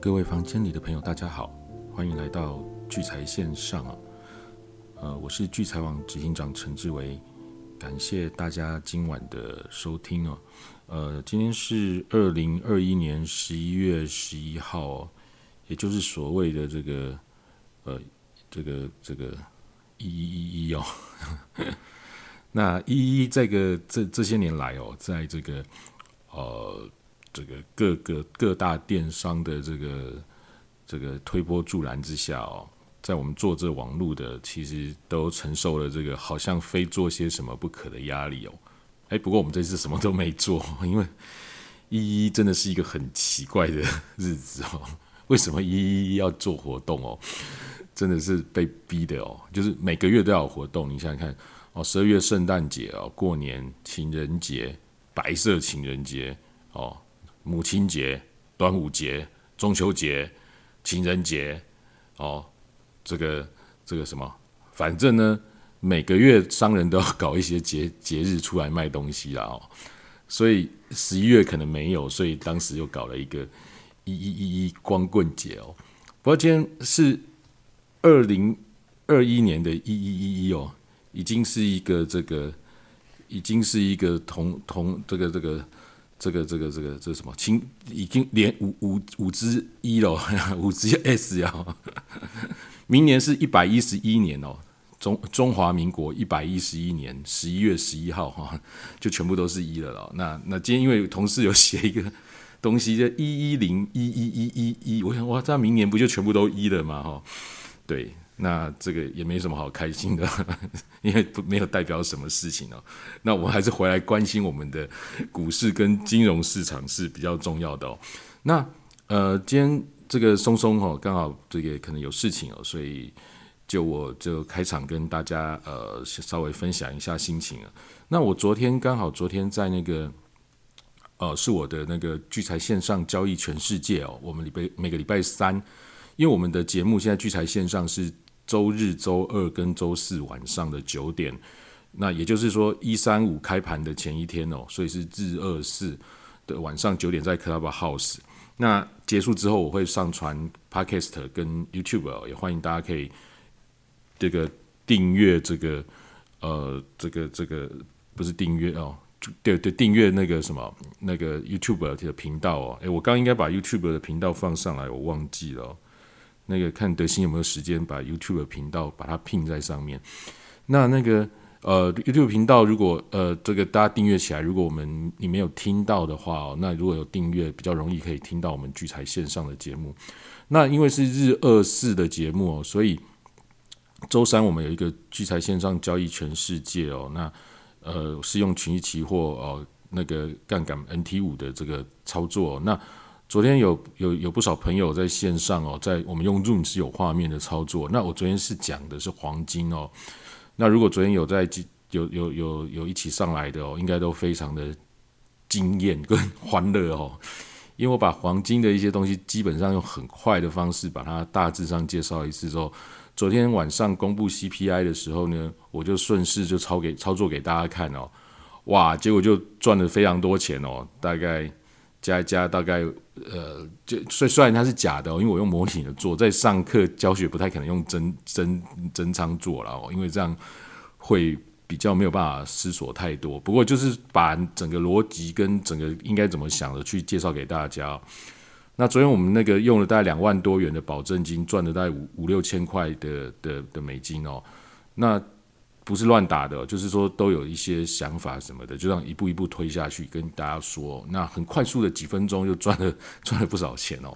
各位房间里的朋友，大家好，欢迎来到聚财线上啊。呃，我是聚财网执行长陈志伟，感谢大家今晚的收听哦。呃，今天是二零二一年十一月十一号，也就是所谓的这个呃，这个这个一一一一哦。那一一这个这这些年来哦，在这个呃。这个各个各大电商的这个这个推波助澜之下哦，在我们做这网络的，其实都承受了这个好像非做些什么不可的压力哦。哎，不过我们这次什么都没做，因为一一真的是一个很奇怪的日子哦。为什么一一要做活动哦？真的是被逼的哦。就是每个月都要活动，你想想看哦，十二月圣诞节哦，过年情人节，白色情人节哦。母亲节、端午节、中秋节、情人节，哦，这个这个什么，反正呢，每个月商人都要搞一些节节日出来卖东西啦哦，所以十一月可能没有，所以当时又搞了一个一一一一光棍节哦。不过今天是二零二一年的一一一一哦，已经是一个这个，已经是一个同同这个这个。这个这个这个这什么？清已经连五五五之一了，五之 S 呀！明年是一百一十一年哦，中中华民国一百一十一年十一月十一号哈，就全部都是一了了。那那今天因为同事有写一个东西，就一一零一一一一一，我想哇，这样明年不就全部都一了吗？哈，对。那这个也没什么好开心的，因为不没有代表什么事情哦。那我还是回来关心我们的股市跟金融市场是比较重要的哦。那呃，今天这个松松哦，刚好这个可能有事情哦，所以就我就开场跟大家呃稍微分享一下心情啊。那我昨天刚好昨天在那个呃是我的那个聚财线上交易全世界哦，我们礼拜每个礼拜三，因为我们的节目现在聚财线上是。周日、周二跟周四晚上的九点，那也就是说一三五开盘的前一天哦，所以是日二四的晚上九点在 Club House。那结束之后，我会上传 Podcast 跟 YouTube，也欢迎大家可以这个订阅这个呃这个这个不是订阅哦，对对，订阅那个什么那个 YouTube 的频道哦。诶，我刚应该把 YouTube 的频道放上来，我忘记了。那个看德兴有没有时间把 YouTube 频道把它拼在上面。那那个呃 YouTube 频道如果呃这个大家订阅起来，如果我们你没有听到的话哦，那如果有订阅比较容易可以听到我们聚财线上的节目。那因为是日二四的节目哦，所以周三我们有一个聚财线上交易全世界哦，那呃是用群益期货哦那个杠杆 NT 五的这个操作那。昨天有有有不少朋友在线上哦，在我们用 Zoom 是有画面的操作。那我昨天是讲的是黄金哦。那如果昨天有在有有有有一起上来的哦，应该都非常的惊艳跟 欢乐哦。因为我把黄金的一些东西基本上用很快的方式把它大致上介绍一次之后，昨天晚上公布 CPI 的时候呢，我就顺势就操给操作给大家看哦。哇，结果就赚了非常多钱哦，大概。加一加大概呃，就虽虽然它是假的，因为我用模拟的做，在上课教学不太可能用真真真仓做了哦，因为这样会比较没有办法思索太多。不过就是把整个逻辑跟整个应该怎么想的去介绍给大家。那昨天我们那个用了大概两万多元的保证金，赚了大概五五六千块的的的美金哦，那。不是乱打的，就是说都有一些想法什么的，就这样一步一步推下去，跟大家说，那很快速的几分钟就赚了 赚了不少钱哦。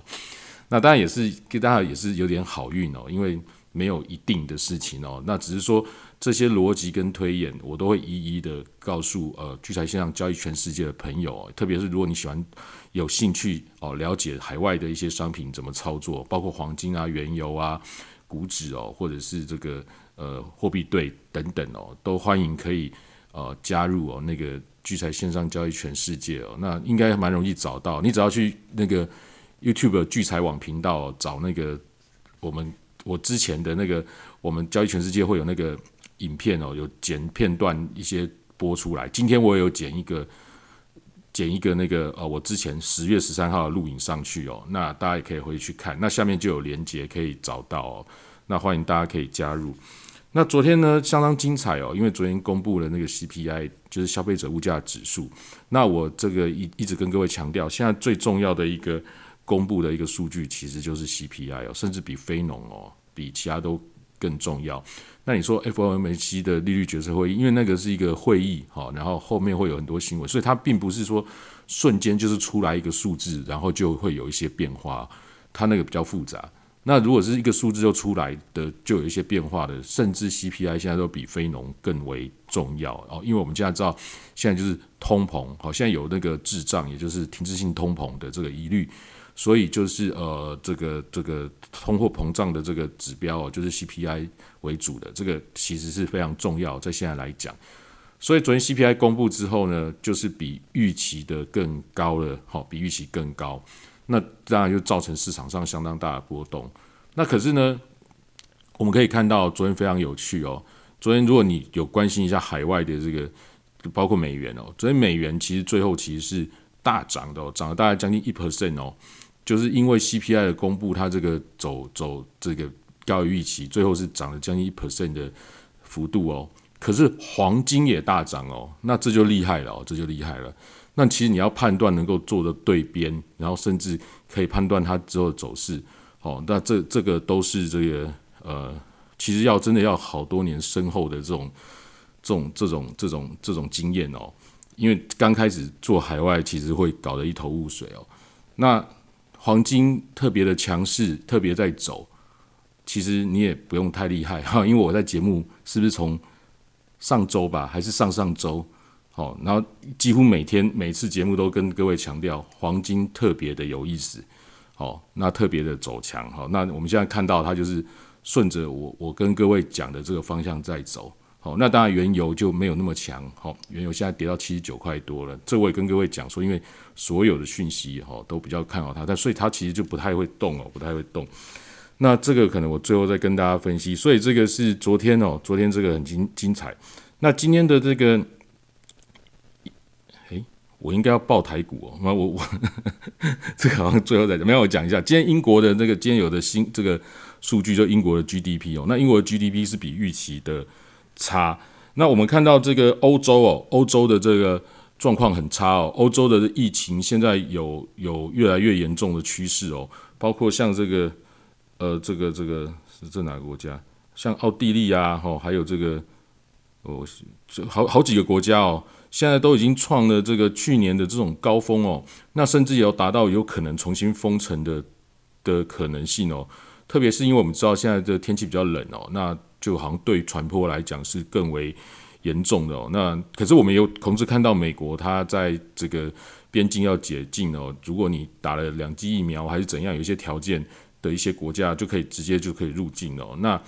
那当然也是给大家也是有点好运哦，因为没有一定的事情哦。那只是说这些逻辑跟推演，我都会一一的告诉呃聚财线上交易全世界的朋友，特别是如果你喜欢有兴趣哦了解海外的一些商品怎么操作，包括黄金啊、原油啊、股指哦，或者是这个。呃，货币对等等哦，都欢迎可以呃加入哦。那个聚财线上交易全世界哦，那应该蛮容易找到。你只要去那个 YouTube 聚财网频道找那个我们我之前的那个我们交易全世界会有那个影片哦，有剪片段一些播出来。今天我有剪一个剪一个那个呃，我之前十月十三号的录影上去哦，那大家也可以回去看，那下面就有连接可以找到哦，那欢迎大家可以加入。那昨天呢，相当精彩哦，因为昨天公布了那个 CPI，就是消费者物价指数。那我这个一一直跟各位强调，现在最重要的一个公布的一个数据，其实就是 CPI 哦，甚至比非农哦，比其他都更重要。那你说 FOMC 的利率决策会议，因为那个是一个会议哈，然后后面会有很多新闻，所以它并不是说瞬间就是出来一个数字，然后就会有一些变化，它那个比较复杂。那如果是一个数字就出来的，就有一些变化的，甚至 CPI 现在都比非农更为重要哦，因为我们现在知道，现在就是通膨，好，现在有那个滞胀，也就是停滞性通膨的这个疑虑，所以就是呃，这个这个通货膨胀的这个指标哦，就是 CPI 为主的，这个其实是非常重要，在现在来讲，所以昨天 CPI 公布之后呢，就是比预期的更高了，好，比预期更高。那当然就造成市场上相当大的波动。那可是呢，我们可以看到昨天非常有趣哦。昨天如果你有关心一下海外的这个，包括美元哦，昨天美元其实最后其实是大涨的，哦涨了大概将近一 percent 哦。就是因为 CPI 的公布，它这个走走这个高于预期，最后是涨了将近一 percent 的幅度哦。可是黄金也大涨哦，那这就厉害了哦，这就厉害了。那其实你要判断能够做的对边，然后甚至可以判断它之后的走势，哦，那这这个都是这个呃，其实要真的要好多年深厚的这种这种这种这种这种经验哦，因为刚开始做海外其实会搞得一头雾水哦。那黄金特别的强势，特别在走，其实你也不用太厉害哈，因为我在节目是不是从上周吧，还是上上周？好，然后几乎每天每次节目都跟各位强调，黄金特别的有意思，好，那特别的走强，好，那我们现在看到它就是顺着我我跟各位讲的这个方向在走，好，那当然原油就没有那么强，好，原油现在跌到七十九块多了，这我也跟各位讲说，因为所有的讯息哈都比较看好它，但所以它其实就不太会动哦，不太会动，那这个可能我最后再跟大家分析，所以这个是昨天哦，昨天这个很精精彩，那今天的这个。我应该要报台股哦，那我我 这个好像最后再讲，没有我讲一下，今天英国的那个今天有的新这个数据，就英国的 GDP 哦，那英国的 GDP 是比预期的差。那我们看到这个欧洲哦，欧洲的这个状况很差哦，欧洲的疫情现在有有越来越严重的趋势哦，包括像这个呃这个这个是这哪个国家？像奥地利啊，哦还有这个哦这好好几个国家哦。现在都已经创了这个去年的这种高峰哦，那甚至也要达到有可能重新封城的的可能性哦。特别是因为我们知道现在的天气比较冷哦，那就好像对传播来讲是更为严重的哦。那可是我们有同时看到美国它在这个边境要解禁哦，如果你打了两剂疫苗还是怎样，有一些条件的一些国家就可以直接就可以入境哦。那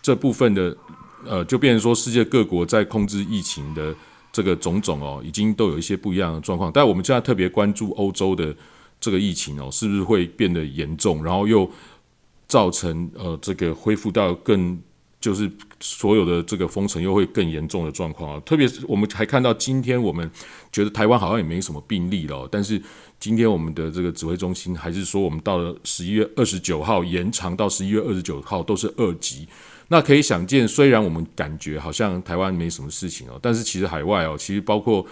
这部分的呃，就变成说世界各国在控制疫情的。这个种种哦，已经都有一些不一样的状况，但我们现在特别关注欧洲的这个疫情哦，是不是会变得严重，然后又造成呃这个恢复到更就是所有的这个封城又会更严重的状况啊？特别是我们还看到今天我们觉得台湾好像也没什么病例了，但是今天我们的这个指挥中心还是说我们到了十一月二十九号延长到十一月二十九号都是二级。那可以想见，虽然我们感觉好像台湾没什么事情哦，但是其实海外哦，其实包括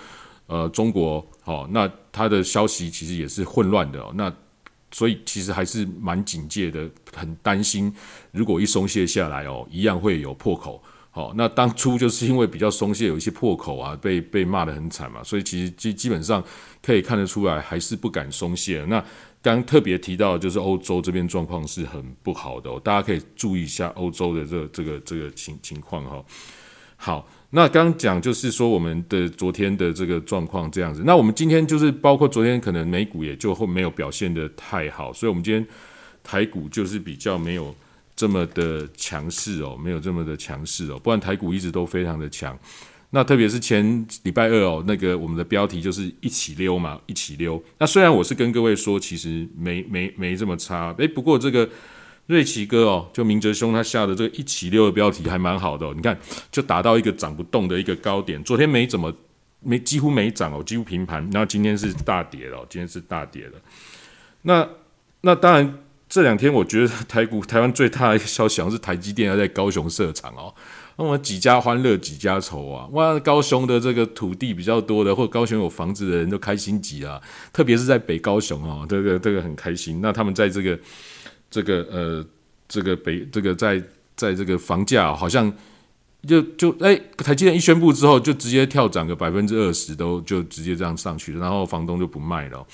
呃中国哦，那它的消息其实也是混乱的哦。那所以其实还是蛮警戒的，很担心，如果一松懈下来哦，一样会有破口。好，那当初就是因为比较松懈，有一些破口啊，被被骂得很惨嘛，所以其实基基本上可以看得出来，还是不敢松懈。那刚特别提到，就是欧洲这边状况是很不好的哦，大家可以注意一下欧洲的这这个这个情情况哈。好，那刚讲就是说我们的昨天的这个状况这样子，那我们今天就是包括昨天可能美股也就会没有表现的太好，所以我们今天台股就是比较没有这么的强势哦，没有这么的强势哦，不然台股一直都非常的强。那特别是前礼拜二哦，那个我们的标题就是一起溜嘛，一起溜。那虽然我是跟各位说，其实没没没这么差，诶，不过这个瑞奇哥哦，就明哲兄他下的这个一起溜的标题还蛮好的，你看就达到一个涨不动的一个高点，昨天没怎么没几乎没涨哦，几乎平盘。然后今天是大跌了，今天是大跌了。那那当然，这两天我觉得台股台湾最大的一个消息好像是台积电要在高雄设厂哦。那么几家欢乐几家愁啊！哇，高雄的这个土地比较多的，或者高雄有房子的人都开心极了，特别是在北高雄哦，这个这个很开心。那他们在这个这个呃这个北这个在在这个房价好像就就哎，台积电一宣布之后，就直接跳涨个百分之二十，都就直接这样上去了，然后房东就不卖了。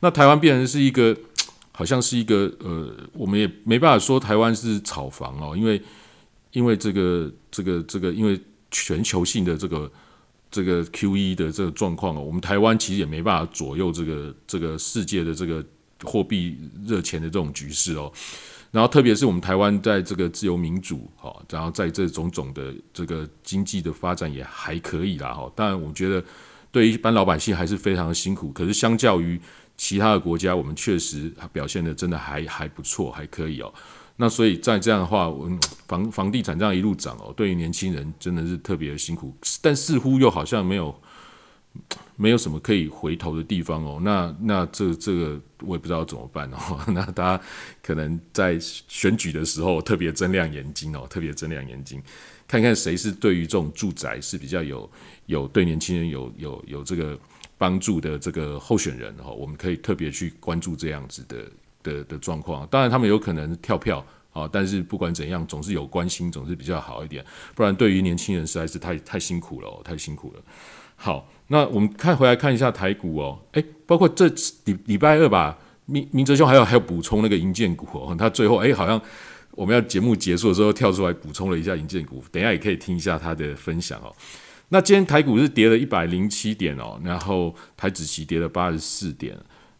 那台湾变成是一个好像是一个呃，我们也没办法说台湾是炒房哦，因为。因为这个、这个、这个，因为全球性的这个、这个 Q E 的这个状况哦，我们台湾其实也没办法左右这个、这个世界的这个货币热钱的这种局势哦。然后，特别是我们台湾在这个自由民主哈，然后在这种种的这个经济的发展也还可以啦哈。当然，我觉得对于一般老百姓还是非常的辛苦。可是，相较于其他的国家，我们确实表现的真的还还不错，还可以哦。那所以在这样的话，我 房房地产这样一路涨哦，对于年轻人真的是特别的辛苦，但似乎又好像没有 没有什么可以回头的地方哦。那那这这个我也不知道怎么办哦。那大家可能在选举的时候特别睁亮眼睛哦，特别睁亮眼睛，看看谁是对于这种住宅是比较有有对年轻人有有有这个帮助的这个候选人哦，我们可以特别去关注这样子的。的的状况，当然他们有可能跳票啊，但是不管怎样，总是有关心，总是比较好一点。不然对于年轻人实在是太太辛苦了，太辛苦了。好，那我们看回来看一下台股哦，诶，包括这礼礼拜二吧，明明哲兄还有还有补充那个银建股哦，他最后诶，好像我们要节目结束的时候跳出来补充了一下银建股，等一下也可以听一下他的分享哦。那今天台股是跌了一百零七点哦，然后台指期跌了八十四点。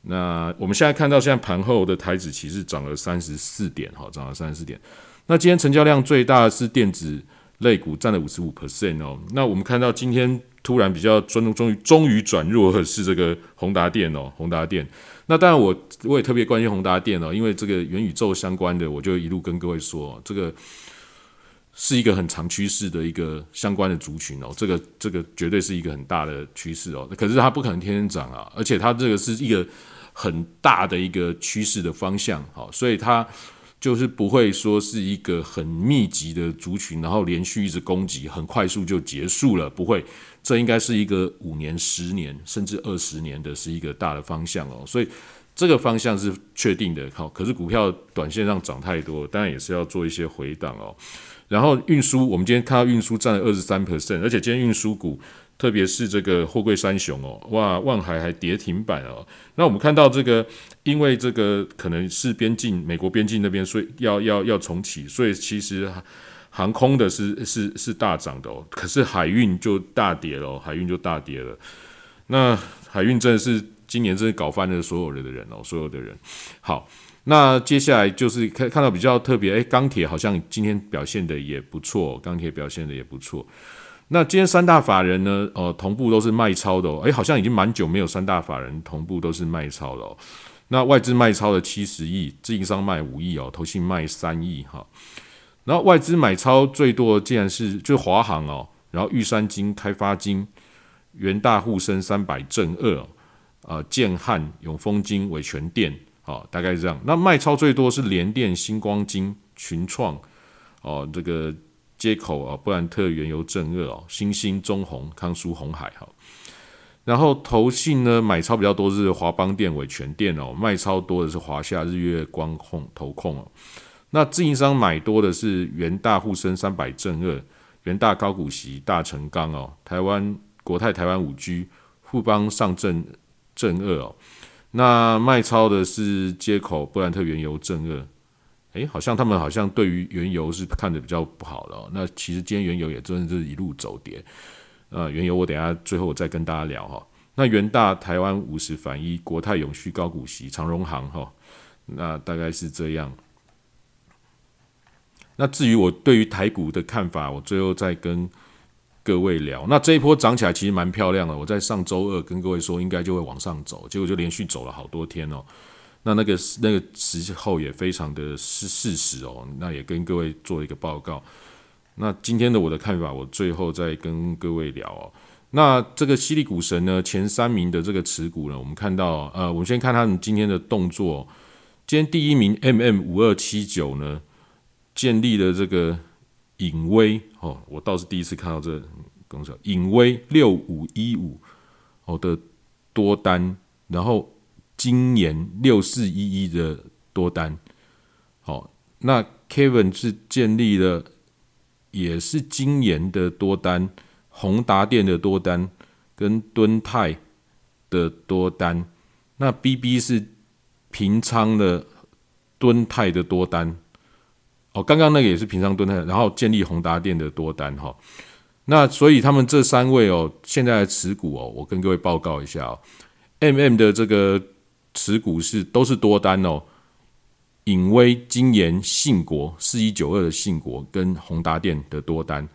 那我们现在看到，现在盘后的台指其实涨了三十四点，哈，涨了三十四点。那今天成交量最大是电子类股，占了五十五 percent 哦。那我们看到今天突然比较终终于终于转弱的是这个宏达电哦，宏达电。那当然我我也特别关心宏达电哦，因为这个元宇宙相关的，我就一路跟各位说，这个是一个很长趋势的一个相关的族群哦，这个这个绝对是一个很大的趋势哦。可是它不可能天天涨啊，而且它这个是一个。很大的一个趋势的方向，好，所以它就是不会说是一个很密集的族群，然后连续一直攻击，很快速就结束了，不会，这应该是一个五年、十年甚至二十年的是一个大的方向哦，所以这个方向是确定的，好，可是股票短线上涨太多，当然也是要做一些回档哦。然后运输，我们今天看到运输占了二十三 percent，而且今天运输股。特别是这个货柜三雄哦，哇，万海还跌停板哦。那我们看到这个，因为这个可能是边境美国边境那边，所以要要要重启，所以其实航空的是是是大涨的哦。可是海运就大跌了，海运就大跌了。那海运真的是今年真的搞翻了所有人的人哦，所有的人。好，那接下来就是看看到比较特别，诶，钢铁好像今天表现的也不错，钢铁表现的也不错。那今天三大法人呢？哦，同步都是卖超的哦。诶，好像已经蛮久没有三大法人同步都是卖超了哦。那外资卖超的七十亿，自营商卖五亿哦，投信卖三亿哈。然后外资买超最多竟然是就华航哦，然后玉山金、开发金、元大沪深三百正二啊，建汉、永丰金、伟全电，好，大概是这样。那卖超最多是联电、星光金、群创哦，这个。接口啊，布兰特原油正二哦，新兴中红、康舒红海哈，然后投信呢买超比较多是华邦电、伟全电哦，卖超多的是华夏、日月光控、投控哦。那自营商买多的是元大沪深三百正二、元大高股息、大成钢哦，台湾国泰台湾五 G、富邦上证正二哦。那卖超的是接口布兰特原油正二。诶，好像他们好像对于原油是看的比较不好的。那其实今天原油也真的是一路走跌。呃，原油我等下最后再跟大家聊哈。那元大台湾五十反一，国泰永续高股息，长荣行哈，那大概是这样。那至于我对于台股的看法，我最后再跟各位聊。那这一波涨起来其实蛮漂亮的。我在上周二跟各位说应该就会往上走，结果就连续走了好多天哦。那那个那个时候也非常的是事实哦，那也跟各位做一个报告。那今天的我的看法，我最后再跟各位聊哦。那这个犀利股神呢，前三名的这个持股呢，我们看到，呃，我们先看他们今天的动作。今天第一名 M M 五二七九呢，建立了这个隐威哦，我倒是第一次看到这公司隐威六五一五哦的多单，然后今年六四一一的多单，好，那 Kevin 是建立了也是今年的多单。宏达电的多单跟敦泰的多单，那 BB 是平仓的敦泰的多单，哦，刚刚那个也是平仓敦泰，然后建立宏达电的多单哈。那所以他们这三位哦，现在持股哦，我跟各位报告一下哦，MM 的这个持股是都是多单哦，隐威、金研、信国四一九二的信国跟宏达电的多单，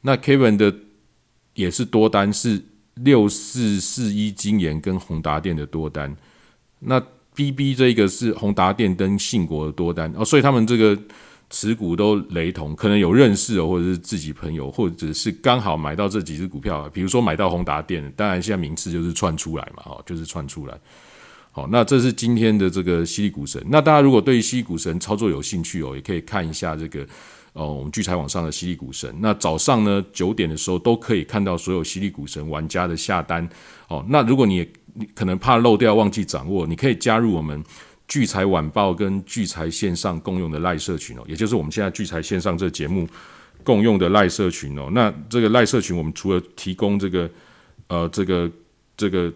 那 Kevin 的。也是多单是六四四一金研跟宏达电的多单，那 B B 这一个是宏达电跟信国的多单哦，所以他们这个持股都雷同，可能有认识哦，或者是自己朋友，或者是刚好买到这几只股票，比如说买到宏达电，当然现在名次就是串出来嘛，哦，就是串出来。好，那这是今天的这个犀利股神。那大家如果对犀利股神操作有兴趣哦，也可以看一下这个。哦，我们聚财网上的犀利股神，那早上呢九点的时候都可以看到所有犀利股神玩家的下单。哦，那如果你你可能怕漏掉忘记掌握，你可以加入我们聚财晚报跟聚财线上共用的赖社群哦，也就是我们现在聚财线上这节目共用的赖社群哦。那这个赖社群，我们除了提供这个呃这个这个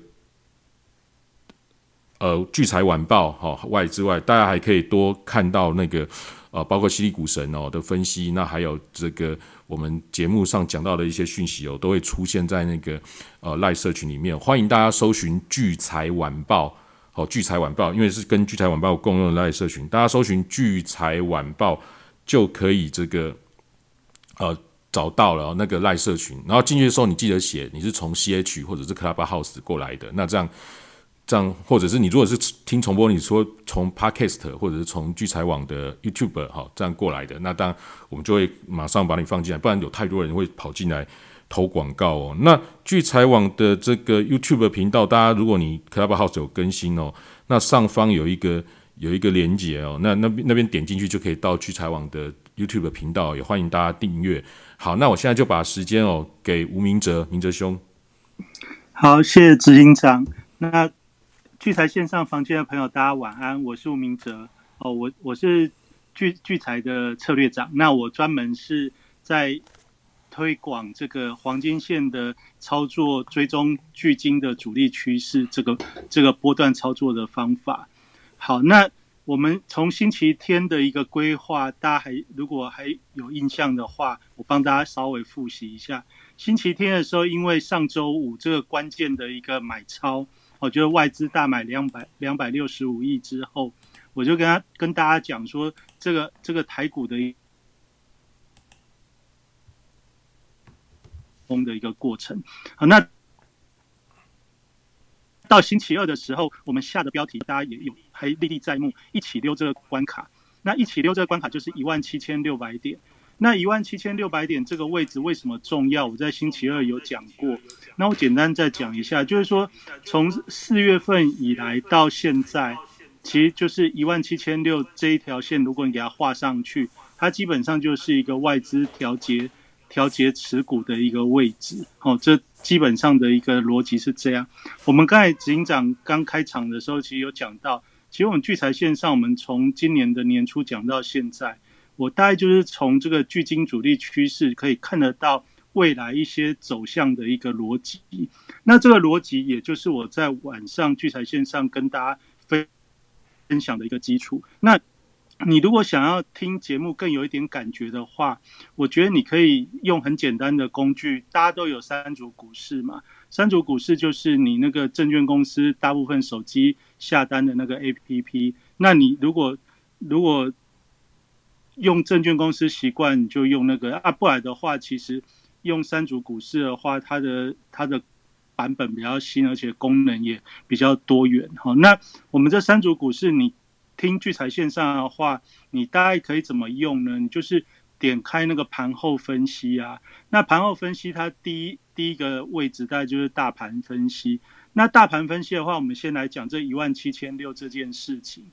呃聚财晚报哈外之外，大家还可以多看到那个。呃，包括犀利股神哦的分析，那还有这个我们节目上讲到的一些讯息哦，都会出现在那个呃赖社群里面。欢迎大家搜寻聚财晚报，好聚财晚报，因为是跟聚财晚报共用的赖社群，大家搜寻聚财晚报就可以这个呃找到了那个赖社群。然后进去的时候，你记得写你是从 CH 或者是 Clubhouse 过来的，那这样。这样，或者是你如果是听重播，你说从 Podcast 或者是从聚财网的 YouTube 哈这样过来的，那当然我们就会马上把你放进来，不然有太多人会跑进来投广告哦。那聚财网的这个 YouTube 频道，大家如果你 Clubhouse 有更新哦，那上方有一个有一个连接哦，那那边那边点进去就可以到聚财网的 YouTube 频道，也欢迎大家订阅。好，那我现在就把时间哦给吴明哲，明哲兄。好，谢谢执行长。那聚财线上房间的朋友，大家晚安，我是吴明哲哦，我我是聚聚财的策略长，那我专门是在推广这个黄金线的操作，追踪巨金的主力趋势，这个这个波段操作的方法。好，那我们从星期天的一个规划，大家还如果还有印象的话，我帮大家稍微复习一下。星期天的时候，因为上周五这个关键的一个买超。我觉得外资大买两百两百六十五亿之后，我就跟他跟大家讲说，这个这个台股的风的一个过程。好，那到星期二的时候，我们下的标题大家也有还历历在目，一起溜这个关卡。那一起溜这个关卡就是一万七千六百点。那一万七千六百点这个位置为什么重要？我在星期二有讲过。那我简单再讲一下，就是说从四月份以来到现在，其实就是一万七千六这一条线，如果你给它画上去，它基本上就是一个外资调节调节持股的一个位置。哦，这基本上的一个逻辑是这样。我们刚才执行长刚开场的时候，其实有讲到，其实我们聚财线上，我们从今年的年初讲到现在。我大概就是从这个巨金主力趋势可以看得到未来一些走向的一个逻辑。那这个逻辑，也就是我在晚上聚财线上跟大家分分享的一个基础。那你如果想要听节目更有一点感觉的话，我觉得你可以用很简单的工具。大家都有三组股市嘛？三组股市就是你那个证券公司大部分手机下单的那个 APP。那你如果如果用证券公司习惯就用那个啊，不然的话，其实用三组股市的话，它的它的版本比较新，而且功能也比较多元。好，那我们这三组股市，你听聚财线上的话，你大概可以怎么用呢？你就是点开那个盘后分析啊，那盘后分析它第一第一个位置大概就是大盘分析。那大盘分析的话，我们先来讲这一万七千六这件事情。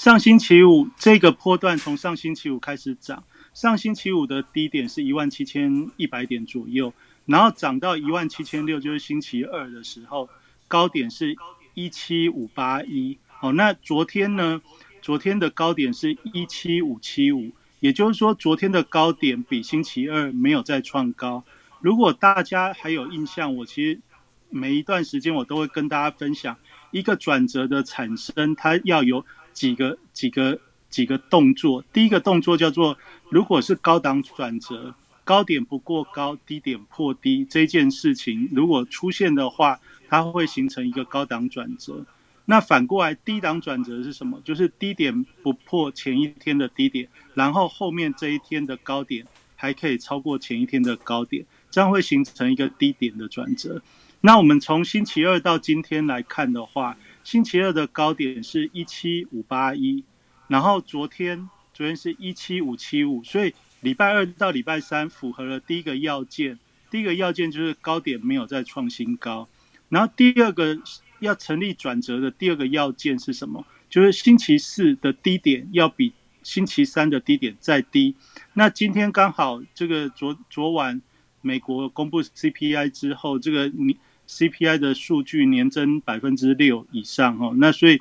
上星期五这个波段从上星期五开始涨，上星期五的低点是一万七千一百点左右，然后涨到一万七千六，就是星期二的时候，高点是一七五八一。好，那昨天呢？昨天的高点是一七五七五，也就是说，昨天的高点比星期二没有再创高。如果大家还有印象，我其实每一段时间我都会跟大家分享一个转折的产生，它要有几个几个几个动作。第一个动作叫做，如果是高档转折，高点不过高，低点破低这件事情如果出现的话，它会形成一个高档转折。那反过来，低档转折是什么？就是低点不破前一天的低点，然后后面这一天的高点还可以超过前一天的高点，这样会形成一个低点的转折。那我们从星期二到今天来看的话，星期二的高点是一七五八一，然后昨天昨天是一七五七五，所以礼拜二到礼拜三符合了第一个要件，第一个要件就是高点没有再创新高，然后第二个。要成立转折的第二个要件是什么？就是星期四的低点要比星期三的低点再低。那今天刚好这个昨昨晚美国公布 CPI 之后，这个你 CPI 的数据年增百分之六以上哦。那所以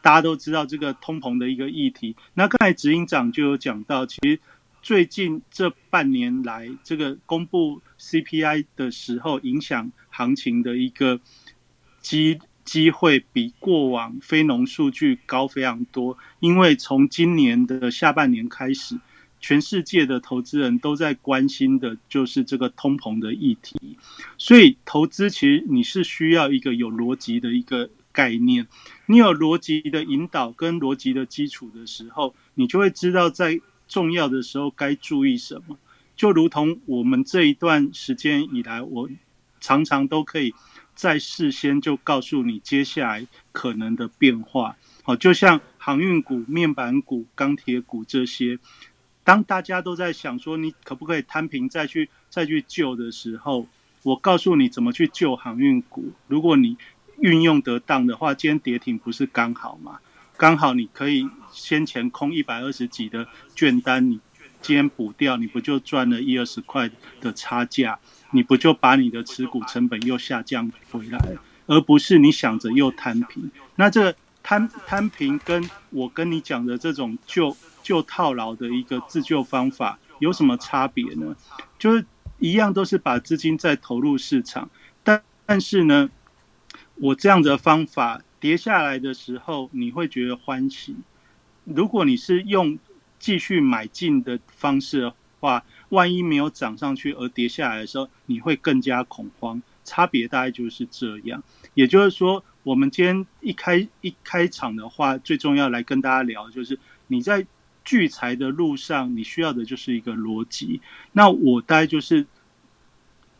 大家都知道这个通膨的一个议题。那刚才执行长就有讲到，其实最近这半年来，这个公布 CPI 的时候，影响行情的一个机。机会比过往非农数据高非常多，因为从今年的下半年开始，全世界的投资人都在关心的就是这个通膨的议题，所以投资其实你是需要一个有逻辑的一个概念，你有逻辑的引导跟逻辑的基础的时候，你就会知道在重要的时候该注意什么，就如同我们这一段时间以来，我常常都可以。在事先就告诉你接下来可能的变化，好，就像航运股、面板股、钢铁股这些，当大家都在想说你可不可以摊平再去再去救的时候，我告诉你怎么去救航运股。如果你运用得当的话，今天跌停不是刚好吗？刚好你可以先前空一百二十几的券单，你今天补掉，你不就赚了一二十块的差价？你不就把你的持股成本又下降回来，而不是你想着又摊平？那这摊摊平跟我跟你讲的这种就就套牢的一个自救方法有什么差别呢？就是一样都是把资金再投入市场，但但是呢，我这样的方法跌下来的时候你会觉得欢喜。如果你是用继续买进的方式的话。万一没有涨上去而跌下来的时候，你会更加恐慌。差别大概就是这样。也就是说，我们今天一开一开场的话，最重要来跟大家聊，就是你在聚财的路上，你需要的就是一个逻辑。那我大概就是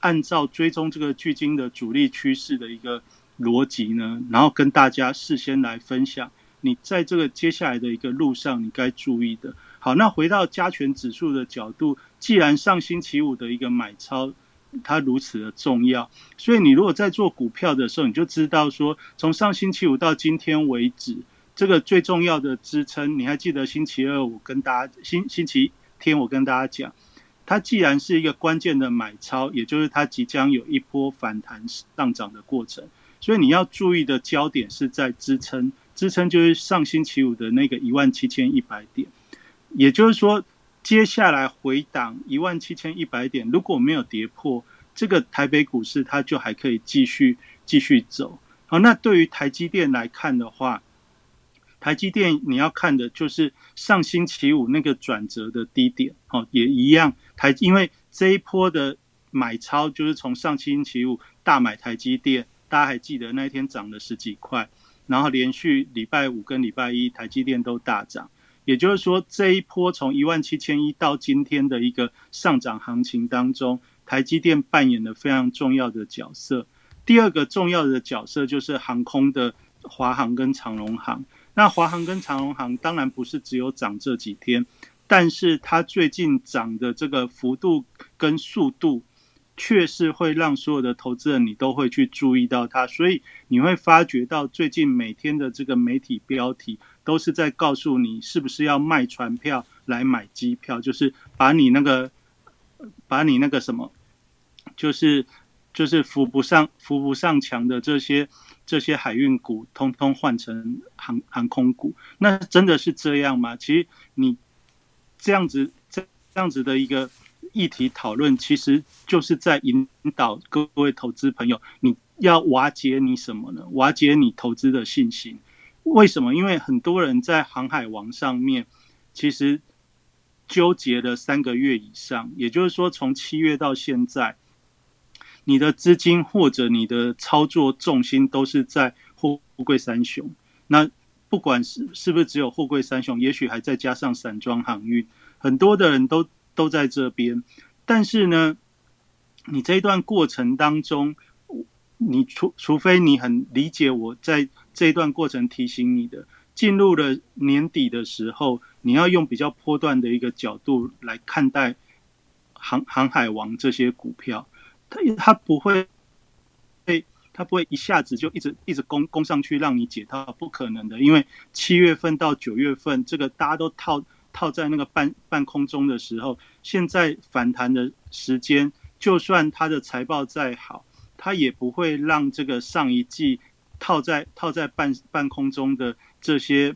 按照追踪这个巨金的主力趋势的一个逻辑呢，然后跟大家事先来分享，你在这个接下来的一个路上，你该注意的。好，那回到加权指数的角度，既然上星期五的一个买超它如此的重要，所以你如果在做股票的时候，你就知道说，从上星期五到今天为止，这个最重要的支撑，你还记得星期二我跟大家星星期天我跟大家讲，它既然是一个关键的买超，也就是它即将有一波反弹上涨的过程，所以你要注意的焦点是在支撑，支撑就是上星期五的那个一万七千一百点。也就是说，接下来回档一万七千一百点，如果没有跌破，这个台北股市它就还可以继续继续走。好，那对于台积电来看的话，台积电你要看的就是上星期五那个转折的低点，好，也一样。台因为这一波的买超就是从上星期五大买台积电，大家还记得那一天涨了十几块，然后连续礼拜五跟礼拜一台积电都大涨。也就是说，这一波从一万七千一到今天的一个上涨行情当中，台积电扮演了非常重要的角色。第二个重要的角色就是航空的华航跟长荣航。那华航跟长龙航当然不是只有涨这几天，但是它最近涨的这个幅度跟速度，却是会让所有的投资人你都会去注意到它，所以你会发觉到最近每天的这个媒体标题都是在告诉你是不是要卖船票来买机票，就是把你那个把你那个什么，就是就是扶不上扶不上墙的这些这些海运股，通通换成航航空股，那真的是这样吗？其实你。这样子，这这样子的一个议题讨论，其实就是在引导各位投资朋友，你要瓦解你什么呢？瓦解你投资的信心。为什么？因为很多人在航海王上面，其实纠结了三个月以上，也就是说，从七月到现在，你的资金或者你的操作重心都是在货柜三雄。那不管是是不是只有货柜三雄，也许还再加上散装航运，很多的人都都在这边。但是呢，你这一段过程当中，你除除非你很理解我在这一段过程提醒你的，进入了年底的时候，你要用比较波段的一个角度来看待航航海王这些股票，它它不会被。它不会一下子就一直一直攻攻上去让你解套，不可能的。因为七月份到九月份，这个大家都套套在那个半半空中的时候，现在反弹的时间，就算它的财报再好，它也不会让这个上一季套在套在半半空中的这些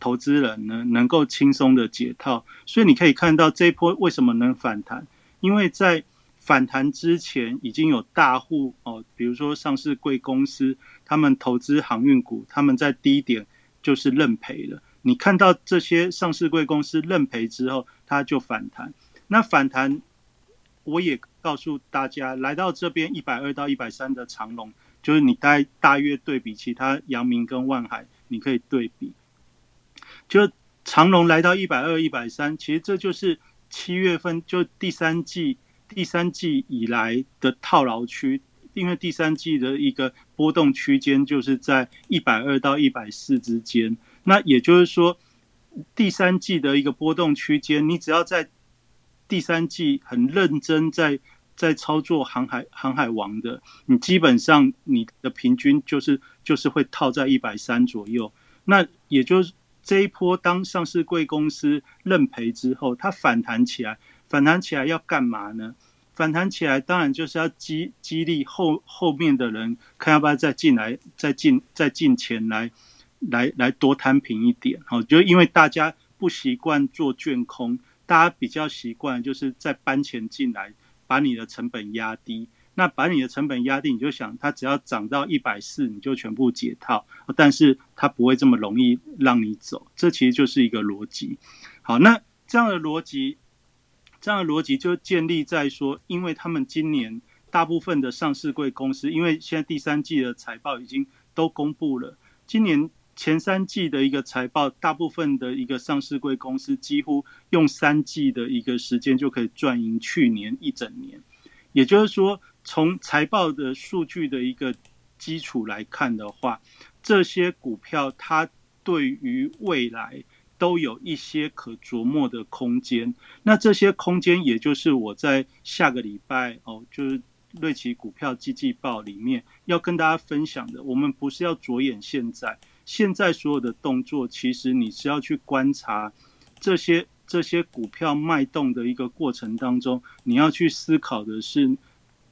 投资人呢，能够轻松的解套。所以你可以看到这一波为什么能反弹，因为在。反弹之前已经有大户哦，比如说上市贵公司，他们投资航运股，他们在低点就是认赔了。你看到这些上市贵公司认赔之后，它就反弹。那反弹，我也告诉大家，来到这边一百二到一百三的长龙，就是你大大约对比其他阳明跟万海，你可以对比，就长龙来到一百二、一百三，其实这就是七月份就第三季。第三季以来的套牢区，因为第三季的一个波动区间就是在一百二到一百四之间。那也就是说，第三季的一个波动区间，你只要在第三季很认真在在操作航海航海王的，你基本上你的平均就是就是会套在一百三左右。那也就是这一波当上市贵公司认赔之后，它反弹起来。反弹起来要干嘛呢？反弹起来当然就是要激激励后后面的人，看要不要再进来，再进再进钱来，来来多摊平一点。好，就因为大家不习惯做卷空，大家比较习惯就是在搬钱进来，把你的成本压低。那把你的成本压低，你就想它只要涨到一百四，你就全部解套。但是它不会这么容易让你走，这其实就是一个逻辑。好，那这样的逻辑。这样的逻辑就建立在说，因为他们今年大部分的上市贵公司，因为现在第三季的财报已经都公布了，今年前三季的一个财报，大部分的一个上市贵公司几乎用三季的一个时间就可以赚赢去年一整年。也就是说，从财报的数据的一个基础来看的话，这些股票它对于未来。都有一些可琢磨的空间，那这些空间也就是我在下个礼拜哦，就是瑞奇股票季季报里面要跟大家分享的。我们不是要着眼现在，现在所有的动作，其实你是要去观察这些这些股票脉动的一个过程当中，你要去思考的是，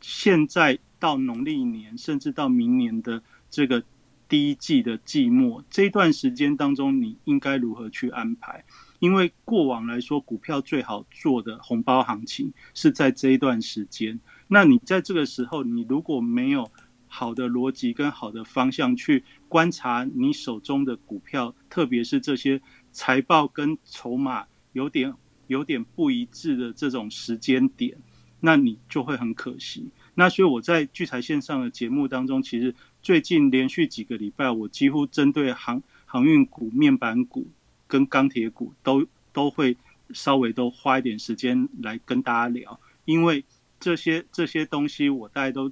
现在到农历年，甚至到明年的这个。第一季的季末这一段时间当中，你应该如何去安排？因为过往来说，股票最好做的红包行情是在这一段时间。那你在这个时候，你如果没有好的逻辑跟好的方向去观察你手中的股票，特别是这些财报跟筹码有点有点不一致的这种时间点，那你就会很可惜。那所以我在聚财线上的节目当中，其实。最近连续几个礼拜，我几乎针对航航运股、面板股跟钢铁股都都会稍微都花一点时间来跟大家聊，因为这些这些东西我大家都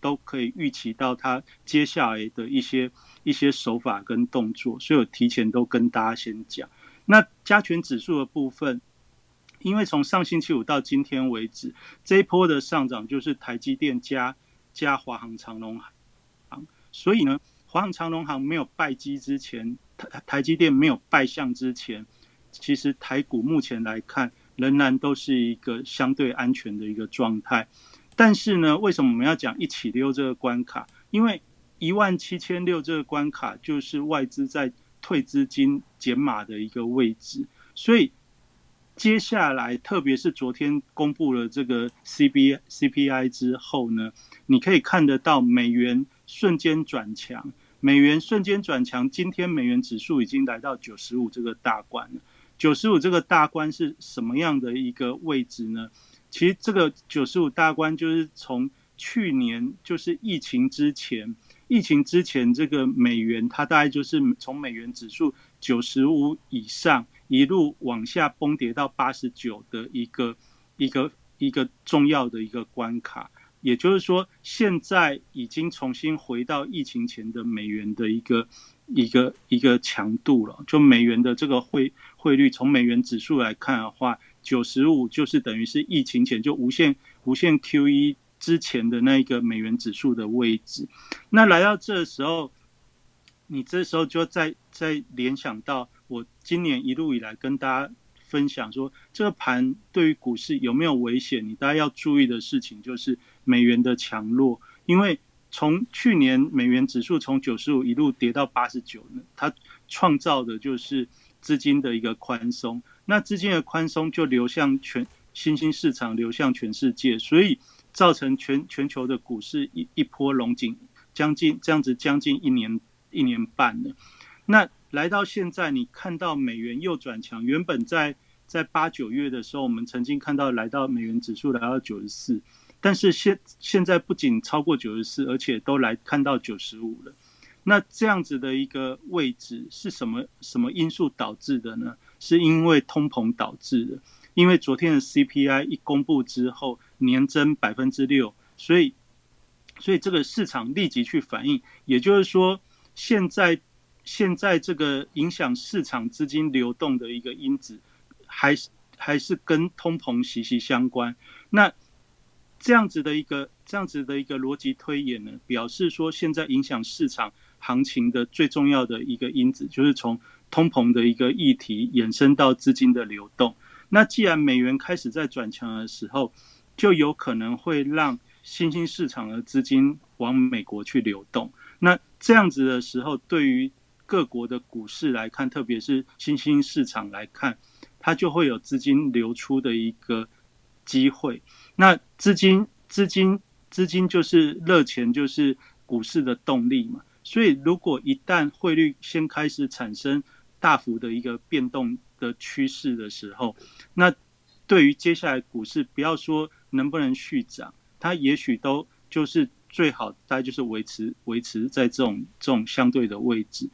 都可以预期到它接下来的一些一些手法跟动作，所以我提前都跟大家先讲。那加权指数的部分，因为从上星期五到今天为止，这一波的上涨就是台积电加加华航长龙航，所以呢，华航长龙航没有败基之前，台台积电没有败相之前，其实台股目前来看仍然都是一个相对安全的一个状态。但是呢，为什么我们要讲一起溜这个关卡？因为一万七千六这个关卡就是外资在退资金减码的一个位置，所以。接下来，特别是昨天公布了这个 C B C P I 之后呢，你可以看得到美元瞬间转强，美元瞬间转强。今天美元指数已经来到九十五这个大关了。九十五这个大关是什么样的一个位置呢？其实这个九十五大关就是从去年就是疫情之前，疫情之前这个美元它大概就是从美元指数九十五以上。一路往下崩跌到八十九的一个一个一个重要的一个关卡，也就是说，现在已经重新回到疫情前的美元的一个一个一个强度了。就美元的这个汇汇率，从美元指数来看的话，九十五就是等于是疫情前就无限无限 QE 之前的那一个美元指数的位置。那来到这时候，你这时候就再再联想到。我今年一路以来跟大家分享说，这个盘对于股市有没有危险？你大家要注意的事情就是美元的强弱，因为从去年美元指数从九十五一路跌到八十九呢，它创造的就是资金的一个宽松，那资金的宽松就流向全新兴市场，流向全世界，所以造成全全球的股市一一波龙井，将近这样子将近一年一年半了，那。来到现在，你看到美元又转强。原本在在八九月的时候，我们曾经看到来到美元指数来到九十四，但是现现在不仅超过九十四，而且都来看到九十五了。那这样子的一个位置是什么什么因素导致的呢？是因为通膨导致的。因为昨天的 CPI 一公布之后，年增百分之六，所以所以这个市场立即去反应。也就是说，现在。现在这个影响市场资金流动的一个因子，还是还是跟通膨息息相关。那这样子的一个这样子的一个逻辑推演呢，表示说现在影响市场行情的最重要的一个因子，就是从通膨的一个议题衍生到资金的流动。那既然美元开始在转强的时候，就有可能会让新兴市场的资金往美国去流动。那这样子的时候，对于各国的股市来看，特别是新兴市场来看，它就会有资金流出的一个机会。那资金、资金、资金就是热钱，就是股市的动力嘛。所以，如果一旦汇率先开始产生大幅的一个变动的趋势的时候，那对于接下来股市，不要说能不能续涨，它也许都就是最好，大概就是维持维持在这种这种相对的位置。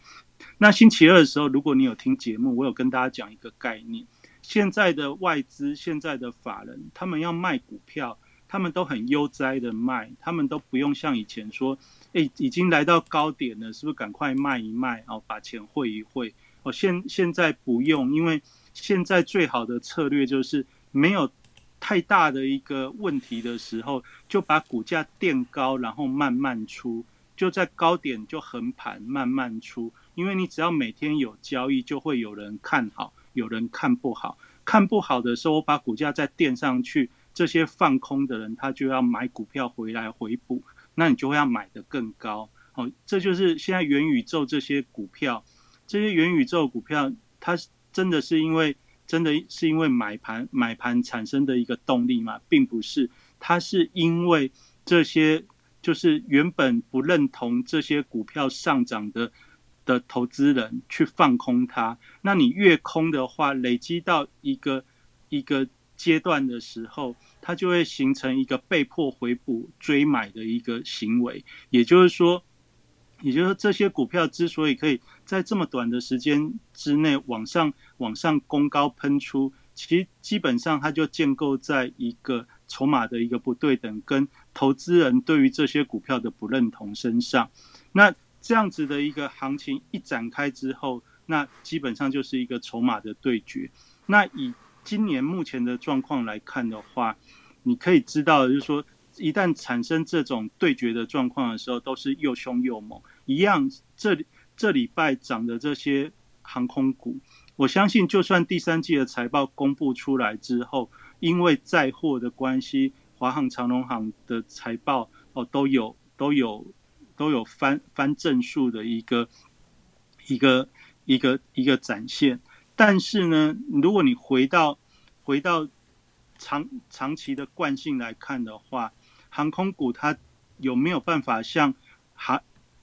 那星期二的时候，如果你有听节目，我有跟大家讲一个概念。现在的外资、现在的法人，他们要卖股票，他们都很悠哉的卖，他们都不用像以前说，哎，已经来到高点了，是不是赶快卖一卖，哦，把钱汇一汇？哦，现现在不用，因为现在最好的策略就是没有太大的一个问题的时候，就把股价垫高，然后慢慢出，就在高点就横盘慢慢出。因为你只要每天有交易，就会有人看好，有人看不好。看不好的时候，我把股价再垫上去，这些放空的人他就要买股票回来回补，那你就会要买的更高。哦，这就是现在元宇宙这些股票，这些元宇宙股票，它真的是因为真的是因为买盘买盘产生的一个动力嘛，并不是，它是因为这些就是原本不认同这些股票上涨的。的投资人去放空它，那你越空的话，累积到一个一个阶段的时候，它就会形成一个被迫回补追买的一个行为。也就是说，也就是说，这些股票之所以可以在这么短的时间之内往上往上攻高喷出，其实基本上它就建构在一个筹码的一个不对等，跟投资人对于这些股票的不认同身上。那这样子的一个行情一展开之后，那基本上就是一个筹码的对决。那以今年目前的状况来看的话，你可以知道，就是说，一旦产生这种对决的状况的时候，都是又凶又猛。一样，这这礼拜涨的这些航空股，我相信，就算第三季的财报公布出来之后，因为载货的关系，华航、长龙航的财报哦都有都有都有翻翻正数的一个一个一个一个展现。但是呢，如果你回到回到长长期的惯性来看的话，航空股它有没有办法像海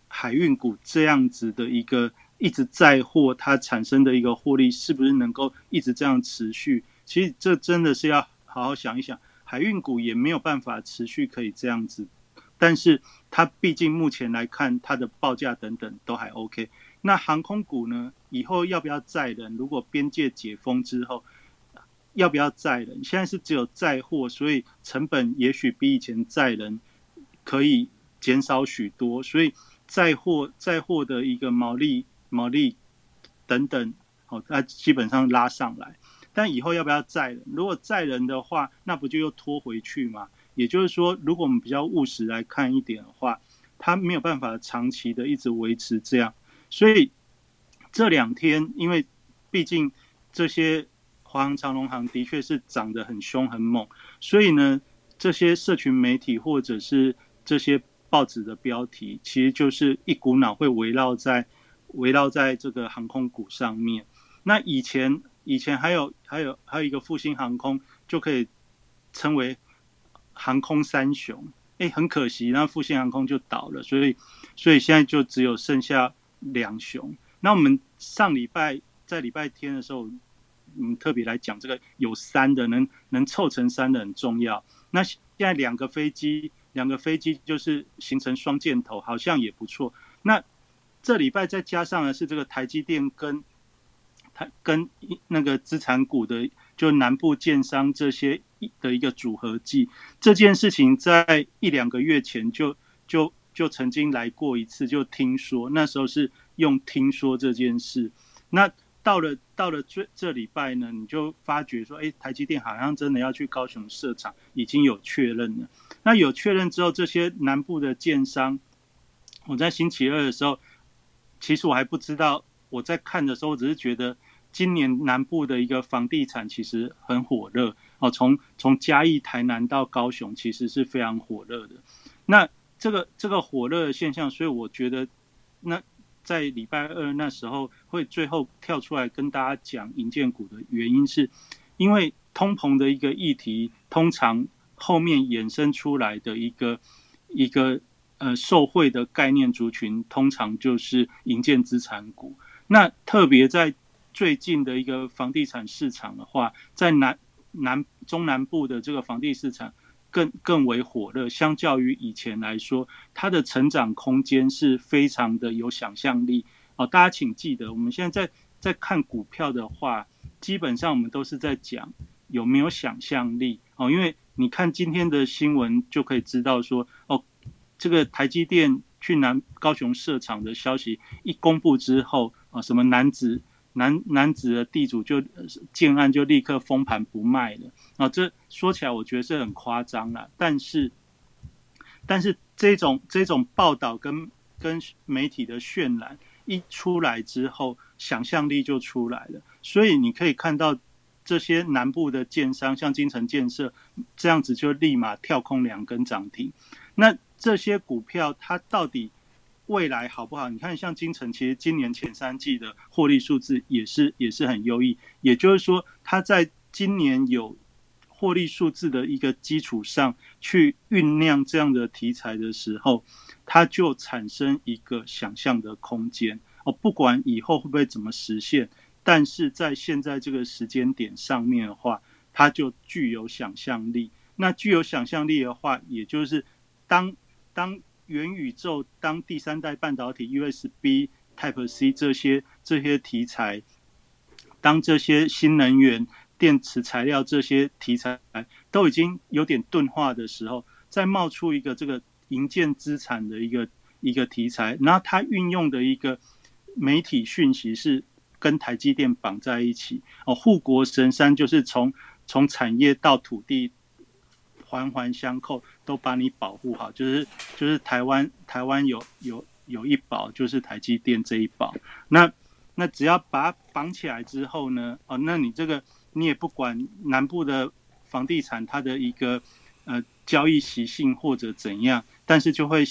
海运股这样子的一个一直在货，它产生的一个获利，是不是能够一直这样持续？其实这真的是要好好想一想。海运股也没有办法持续可以这样子，但是它毕竟目前来看，它的报价等等都还 OK。那航空股呢？以后要不要载人？如果边界解封之后，要不要载人？现在是只有载货，所以成本也许比以前载人可以减少许多，所以载货载货的一个毛利毛利等等，好，它基本上拉上来。但以后要不要载人？如果载人的话，那不就又拖回去吗？也就是说，如果我们比较务实来看一点的话，它没有办法长期的一直维持这样，所以。这两天，因为毕竟这些华航、长龙航的确是涨得很凶很猛，所以呢，这些社群媒体或者是这些报纸的标题，其实就是一股脑会围绕在围绕在这个航空股上面。那以前以前还有还有还有一个复兴航空，就可以称为航空三雄。哎，很可惜，那复兴航空就倒了，所以所以现在就只有剩下两雄。那我们上礼拜在礼拜天的时候，嗯，特别来讲这个有三的能能凑成三的很重要。那现在两个飞机，两个飞机就是形成双箭头，好像也不错。那这礼拜再加上的是这个台积电跟它跟那个资产股的，就南部建商这些一的一个组合技，这件事情在一两个月前就就就曾经来过一次，就听说那时候是。用听说这件事，那到了到了这这礼拜呢，你就发觉说，哎，台积电好像真的要去高雄设厂，已经有确认了。那有确认之后，这些南部的建商，我在星期二的时候，其实我还不知道，我在看的时候，只是觉得今年南部的一个房地产其实很火热从从嘉义、台南到高雄，其实是非常火热的。那这个这个火热的现象，所以我觉得那。在礼拜二那时候会最后跳出来跟大家讲银建股的原因，是因为通膨的一个议题，通常后面衍生出来的一个一个呃受贿的概念族群，通常就是银建资产股。那特别在最近的一个房地产市场的话，在南南中南部的这个房地市场。更更为火热，相较于以前来说，它的成长空间是非常的有想象力哦。大家请记得，我们现在在看股票的话，基本上我们都是在讲有没有想象力哦。因为你看今天的新闻就可以知道说，哦，这个台积电去南高雄设厂的消息一公布之后啊，什么男子。男男子的地主就建案就立刻封盘不卖了啊！这说起来我觉得是很夸张了，但是但是这种这种报道跟跟媒体的渲染一出来之后，想象力就出来了。所以你可以看到这些南部的建商，像金城建设这样子，就立马跳空两根涨停。那这些股票它到底？未来好不好？你看，像金城，其实今年前三季的获利数字也是也是很优异。也就是说，它在今年有获利数字的一个基础上去酝酿这样的题材的时候，它就产生一个想象的空间哦。不管以后会不会怎么实现，但是在现在这个时间点上面的话，它就具有想象力。那具有想象力的话，也就是当当。元宇宙当第三代半导体 USB Type C 这些这些题材，当这些新能源电池材料这些题材都已经有点钝化的时候，再冒出一个这个银建资产的一个一个题材，然后它运用的一个媒体讯息是。跟台积电绑在一起哦，护国神山就是从从产业到土地环环相扣，都把你保护好，就是就是台湾台湾有有有一宝，就是台积电这一宝。那那只要把它绑起来之后呢，哦，那你这个你也不管南部的房地产它的一个呃交易习性或者怎样，但是就会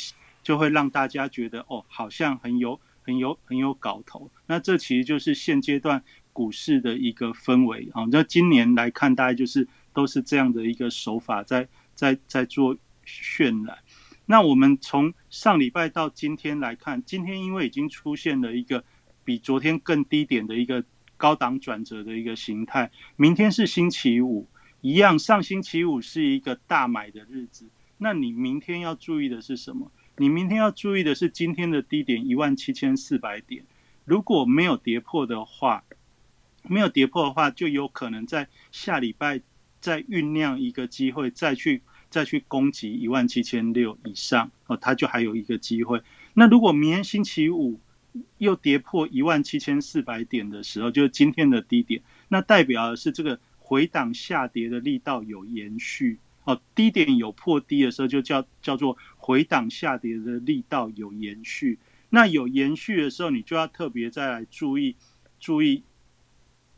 就会让大家觉得哦，好像很有。很有很有搞头，那这其实就是现阶段股市的一个氛围啊。那今年来看，大概就是都是这样的一个手法在在在做渲染。那我们从上礼拜到今天来看，今天因为已经出现了一个比昨天更低点的一个高档转折的一个形态，明天是星期五，一样上星期五是一个大买的日子。那你明天要注意的是什么？你明天要注意的是今天的低点一万七千四百点，如果没有跌破的话，没有跌破的话，就有可能在下礼拜再酝酿一个机会，再去再去攻击一万七千六以上哦，它就还有一个机会。那如果明天星期五又跌破一万七千四百点的时候，就是今天的低点，那代表的是这个回档下跌的力道有延续。哦，低点有破低的时候，就叫叫做回档下跌的力道有延续。那有延续的时候，你就要特别再来注意注意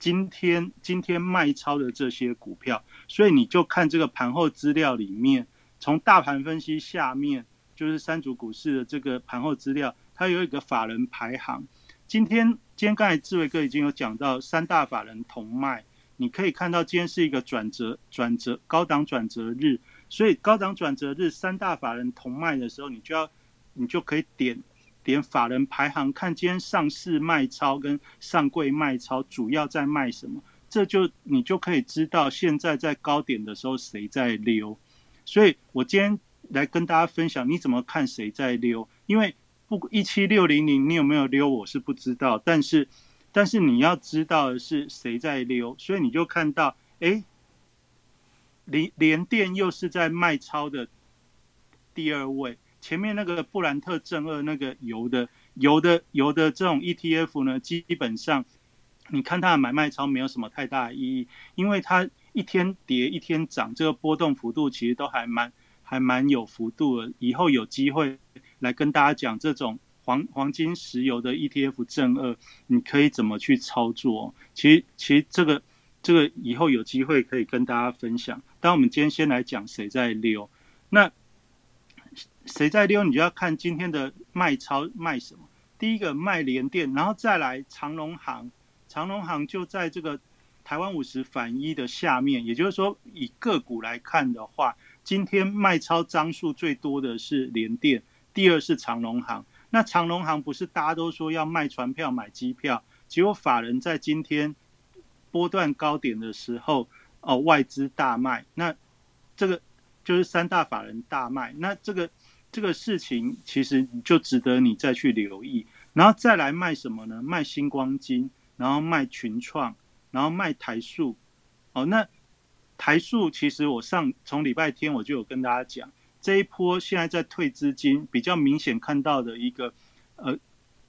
今天今天卖超的这些股票。所以你就看这个盘后资料里面，从大盘分析下面就是三组股市的这个盘后资料，它有一个法人排行。今天今天刚才志伟哥已经有讲到三大法人同卖。你可以看到，今天是一个转折、转折高档转折日，所以高档转折日三大法人同卖的时候，你就要你就可以点点法人排行，看今天上市卖超跟上柜卖超主要在卖什么，这就你就可以知道现在在高点的时候谁在溜。所以我今天来跟大家分享，你怎么看谁在溜？因为不一七六零零，你有没有溜我是不知道，但是。但是你要知道的是谁在溜，所以你就看到，哎，连连电又是在卖超的第二位，前面那个布兰特正二那个油的油的油的这种 ETF 呢，基本上你看它的买卖超没有什么太大的意义，因为它一天跌一天涨，这个波动幅度其实都还蛮还蛮有幅度的。以后有机会来跟大家讲这种。黄黄金石油的 ETF 正二，你可以怎么去操作？其实其实这个这个以后有机会可以跟大家分享。但我们今天先来讲谁在溜。那谁在溜？你就要看今天的卖超卖什么。第一个卖联电，然后再来长隆行。长隆行就在这个台湾五十反一的下面，也就是说以个股来看的话，今天卖超张数最多的是联电，第二是长隆行。那长隆行不是大家都说要卖船票买机票，结果法人在今天波段高点的时候，哦外资大卖，那这个就是三大法人大卖，那这个这个事情其实就值得你再去留意，然后再来卖什么呢？卖星光金，然后卖群创，然后卖台塑，哦那台塑其实我上从礼拜天我就有跟大家讲。这一波现在在退资金，比较明显看到的一个呃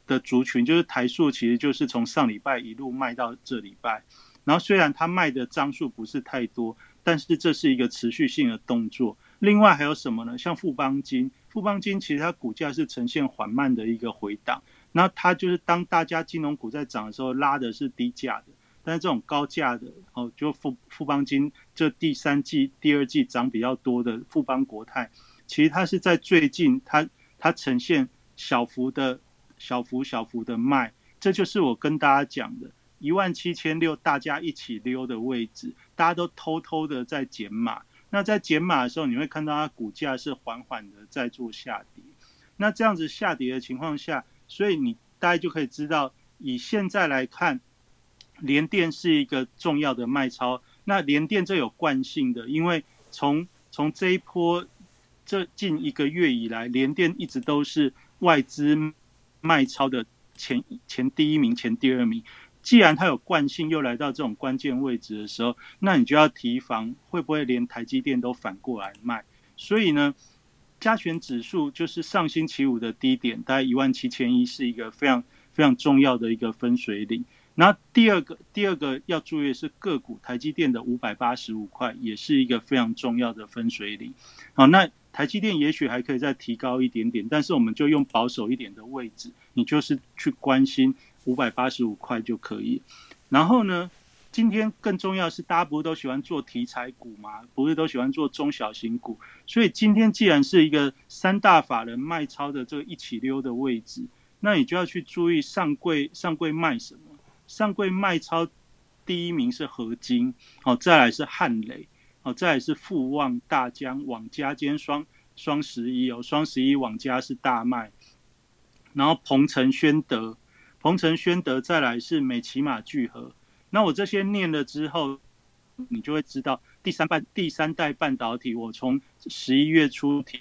的族群，就是台塑，其实就是从上礼拜一路卖到这礼拜。然后虽然它卖的张数不是太多，但是这是一个持续性的动作。另外还有什么呢？像富邦金，富邦金其实它股价是呈现缓慢的一个回档。那它就是当大家金融股在涨的时候，拉的是低价的。但是这种高价的哦，就富富邦金这第三季、第二季涨比较多的富邦国泰。其实它是在最近，它它呈现小幅的、小幅、小幅的卖，这就是我跟大家讲的，一万七千六，大家一起溜的位置，大家都偷偷的在减码。那在减码的时候，你会看到它股价是缓缓的在做下跌。那这样子下跌的情况下，所以你大家就可以知道，以现在来看，联电是一个重要的卖超。那联电这有惯性的，因为从从这一波。这近一个月以来，联电一直都是外资卖超的前前第一名、前第二名。既然它有惯性，又来到这种关键位置的时候，那你就要提防会不会连台积电都反过来卖。所以呢，加权指数就是上星期五的低点，大概一万七千一，是一个非常非常重要的一个分水岭。然后第二个第二个要注意的是个股，台积电的五百八十五块也是一个非常重要的分水岭。好，那台积电也许还可以再提高一点点，但是我们就用保守一点的位置，你就是去关心五百八十五块就可以。然后呢，今天更重要是，大家不是都喜欢做题材股吗？不是都喜欢做中小型股？所以今天既然是一个三大法人卖超的这个一起溜的位置，那你就要去注意上柜上柜卖什么。上柜卖超第一名是合金，哦，再来是汉雷，哦，再来是富旺、大江、网家兼双双十一哦，双十一网家是大卖，然后鹏程、宣德、鹏程、宣德，再来是美骑马聚合。那我这些念了之后，你就会知道第三半第三代半导体，我从十一月初提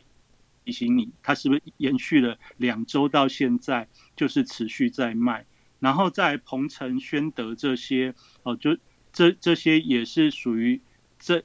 提醒你，它是不是延续了两周到现在，就是持续在卖。然后在鹏城、宣德这些哦，就这这些也是属于这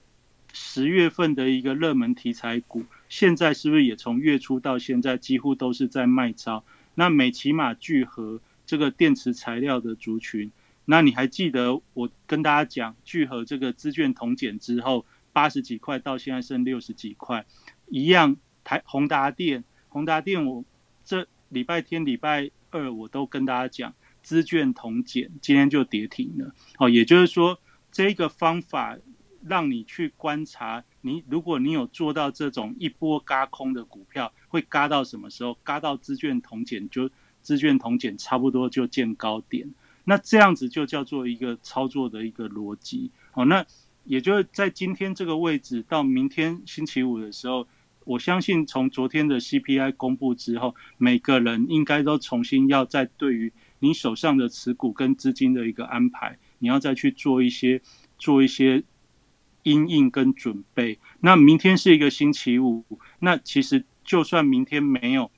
十月份的一个热门题材股。现在是不是也从月初到现在几乎都是在卖超？那美骑马聚合这个电池材料的族群，那你还记得我跟大家讲聚合这个资券同减之后八十几块到现在剩六十几块，一样台宏达电，宏达电我这礼拜天、礼拜二我都跟大家讲。资券同减，今天就跌停了。哦，也就是说，这个方法让你去观察，你如果你有做到这种一波嘎空的股票，会嘎到什么时候？嘎到资券同减，就资券同减差不多就见高点。那这样子就叫做一个操作的一个逻辑。哦，那也就是在今天这个位置到明天星期五的时候，我相信从昨天的 CPI 公布之后，每个人应该都重新要在对于。你手上的持股跟资金的一个安排，你要再去做一些做一些因应跟准备。那明天是一个星期五，那其实就算明天没有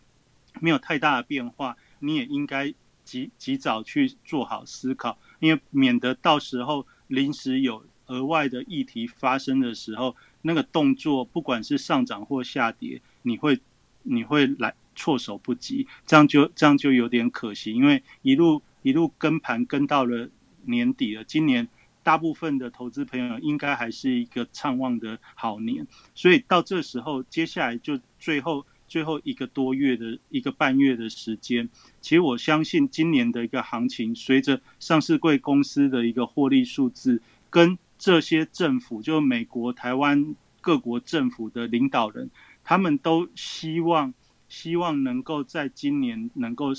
没有太大的变化，你也应该及及早去做好思考，因为免得到时候临时有额外的议题发生的时候，那个动作不管是上涨或下跌，你会你会来。措手不及，这样就这样就有点可惜，因为一路一路跟盘跟到了年底了，今年大部分的投资朋友应该还是一个畅旺的好年，所以到这时候，接下来就最后最后一个多月的一个半月的时间，其实我相信今年的一个行情，随着上市贵公司的一个获利数字，跟这些政府，就美国、台湾各国政府的领导人，他们都希望。希望能够在今年能够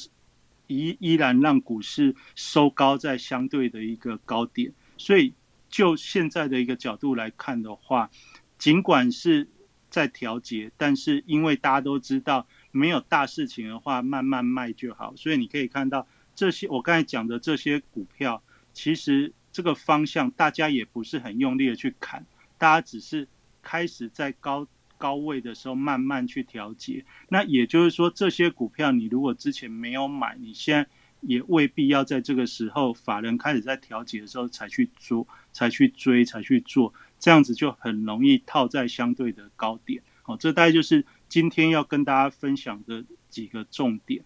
依依然让股市收高在相对的一个高点，所以就现在的一个角度来看的话，尽管是在调节，但是因为大家都知道没有大事情的话，慢慢卖就好。所以你可以看到这些我刚才讲的这些股票，其实这个方向大家也不是很用力的去砍，大家只是开始在高。高位的时候慢慢去调节，那也就是说，这些股票你如果之前没有买，你现在也未必要在这个时候法人开始在调节的时候才去做、才去追、才去做，这样子就很容易套在相对的高点。好，这大概就是今天要跟大家分享的几个重点。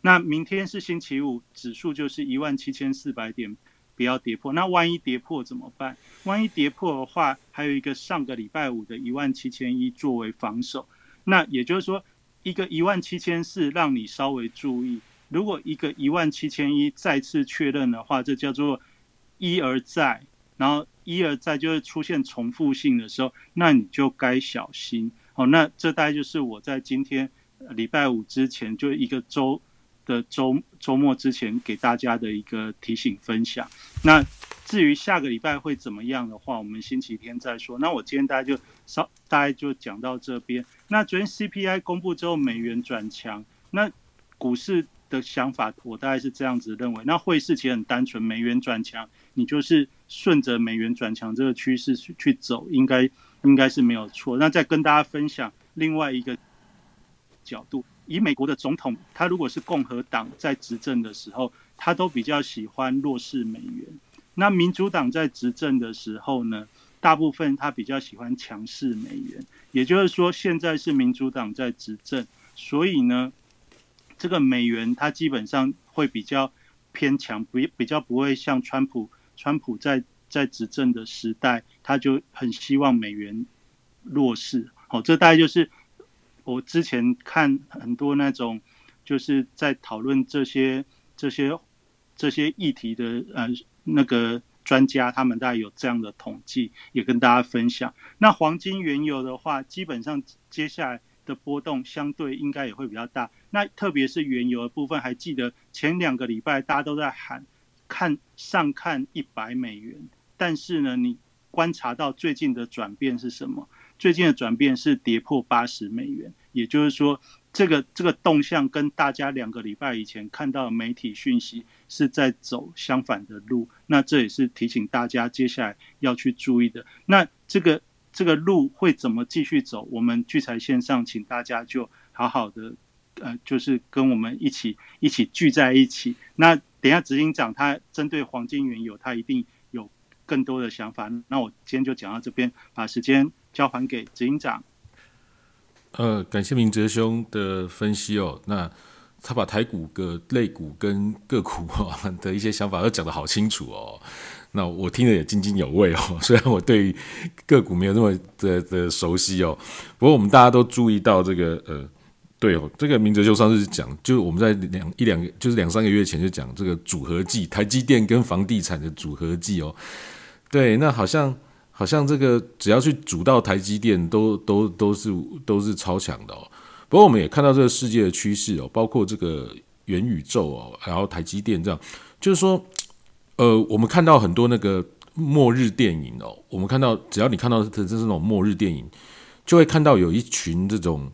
那明天是星期五，指数就是一万七千四百点。不要跌破，那万一跌破怎么办？万一跌破的话，还有一个上个礼拜五的一万七千一作为防守。那也就是说，一个一万七千四让你稍微注意。如果一个一万七千一再次确认的话，这叫做一而再，然后一而再就是出现重复性的时候，那你就该小心。好，那这大概就是我在今天礼拜五之前就一个周。的周周末之前给大家的一个提醒分享。那至于下个礼拜会怎么样的话，我们星期天再说。那我今天大家就稍大概就讲到这边。那昨天 CPI 公布之后，美元转强，那股市的想法我大概是这样子认为。那汇市其实很单纯，美元转强，你就是顺着美元转强这个趋势去去走，应该应该是没有错。那再跟大家分享另外一个角度。以美国的总统，他如果是共和党在执政的时候，他都比较喜欢弱势美元；那民主党在执政的时候呢，大部分他比较喜欢强势美元。也就是说，现在是民主党在执政，所以呢，这个美元它基本上会比较偏强，不比较不会像川普，川普在在执政的时代，他就很希望美元弱势。好，这大概就是我之前看很多那种就是在讨论这些这些这些议题的呃那个专家，他们大概有这样的统计，也跟大家分享。那黄金、原油的话，基本上接下来。的波动相对应该也会比较大，那特别是原油的部分，还记得前两个礼拜大家都在喊看上看一百美元，但是呢，你观察到最近的转变是什么？最近的转变是跌破八十美元，也就是说，这个这个动向跟大家两个礼拜以前看到的媒体讯息是在走相反的路，那这也是提醒大家接下来要去注意的。那这个。这个路会怎么继续走？我们聚财线上，请大家就好好的，呃，就是跟我们一起一起聚在一起。那等下执行长他针对黄金原油，他一定有更多的想法。那我今天就讲到这边，把时间交还给执行长。呃，感谢明哲兄的分析哦。那他把台股个类股跟个股的一些想法都讲得好清楚哦。那我听得也津津有味哦，虽然我对个股没有那么的的熟悉哦，不过我们大家都注意到这个呃，对哦，这个明哲就上次讲，就我们在两一两个就是两三个月前就讲这个组合技，台积电跟房地产的组合技哦，对，那好像好像这个只要去组到台积电，都都都是都是超强的哦。不过我们也看到这个世界的趋势哦，包括这个元宇宙哦，然后台积电这样，就是说。呃，我们看到很多那个末日电影哦，我们看到只要你看到的这是那种末日电影，就会看到有一群这种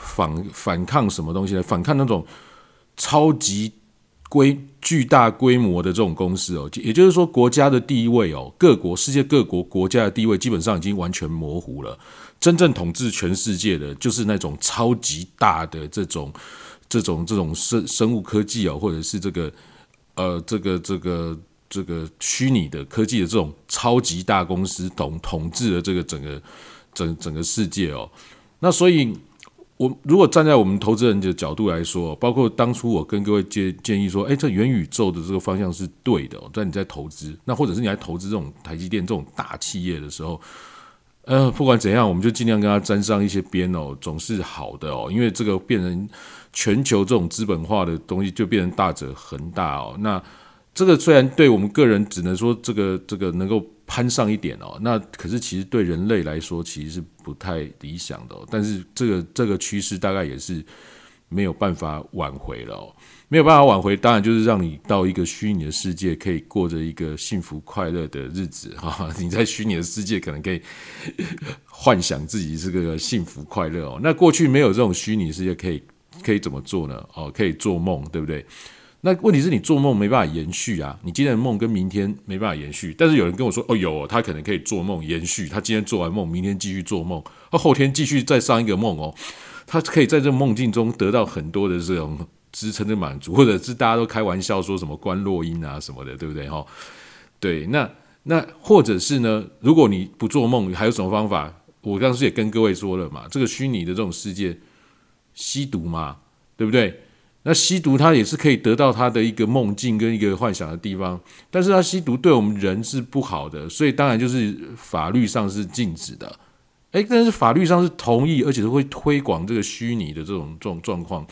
反反抗什么东西呢？反抗那种超级规巨大规模的这种公司哦，也就是说国家的地位哦，各国世界各国国家的地位基本上已经完全模糊了。真正统治全世界的，就是那种超级大的这种这种这种生生物科技哦，或者是这个呃这个这个。这个虚拟的科技的这种超级大公司统统治了这个整个整整个世界哦，那所以，我如果站在我们投资人的角度来说，包括当初我跟各位建建议说，哎，这元宇宙的这个方向是对的，哦在你在投资，那或者是你来投资这种台积电这种大企业的时候，呃，不管怎样，我们就尽量跟他沾上一些边哦，总是好的哦，因为这个变成全球这种资本化的东西就变成大者恒大哦，那。这个虽然对我们个人只能说这个这个能够攀上一点哦，那可是其实对人类来说其实是不太理想的。哦但是这个这个趋势大概也是没有办法挽回了，哦，没有办法挽回，当然就是让你到一个虚拟的世界，可以过着一个幸福快乐的日子哈。你在虚拟的世界可能可以幻想自己是个幸福快乐哦。那过去没有这种虚拟世界，可以可以怎么做呢？哦，可以做梦，对不对？那问题是你做梦没办法延续啊，你今天的梦跟明天没办法延续。但是有人跟我说，哦，有，他可能可以做梦延续，他今天做完梦，明天继续做梦，他后天继续再上一个梦哦，他可以在这梦境中得到很多的这种支撑的满足，或者是大家都开玩笑说什么观落音啊什么的，对不对哈？对，那那或者是呢，如果你不做梦，还有什么方法？我当时也跟各位说了嘛，这个虚拟的这种世界，吸毒嘛，对不对？那吸毒，它也是可以得到他的一个梦境跟一个幻想的地方，但是他吸毒对我们人是不好的，所以当然就是法律上是禁止的。诶，但是法律上是同意，而且是会推广这个虚拟的这种这种状况，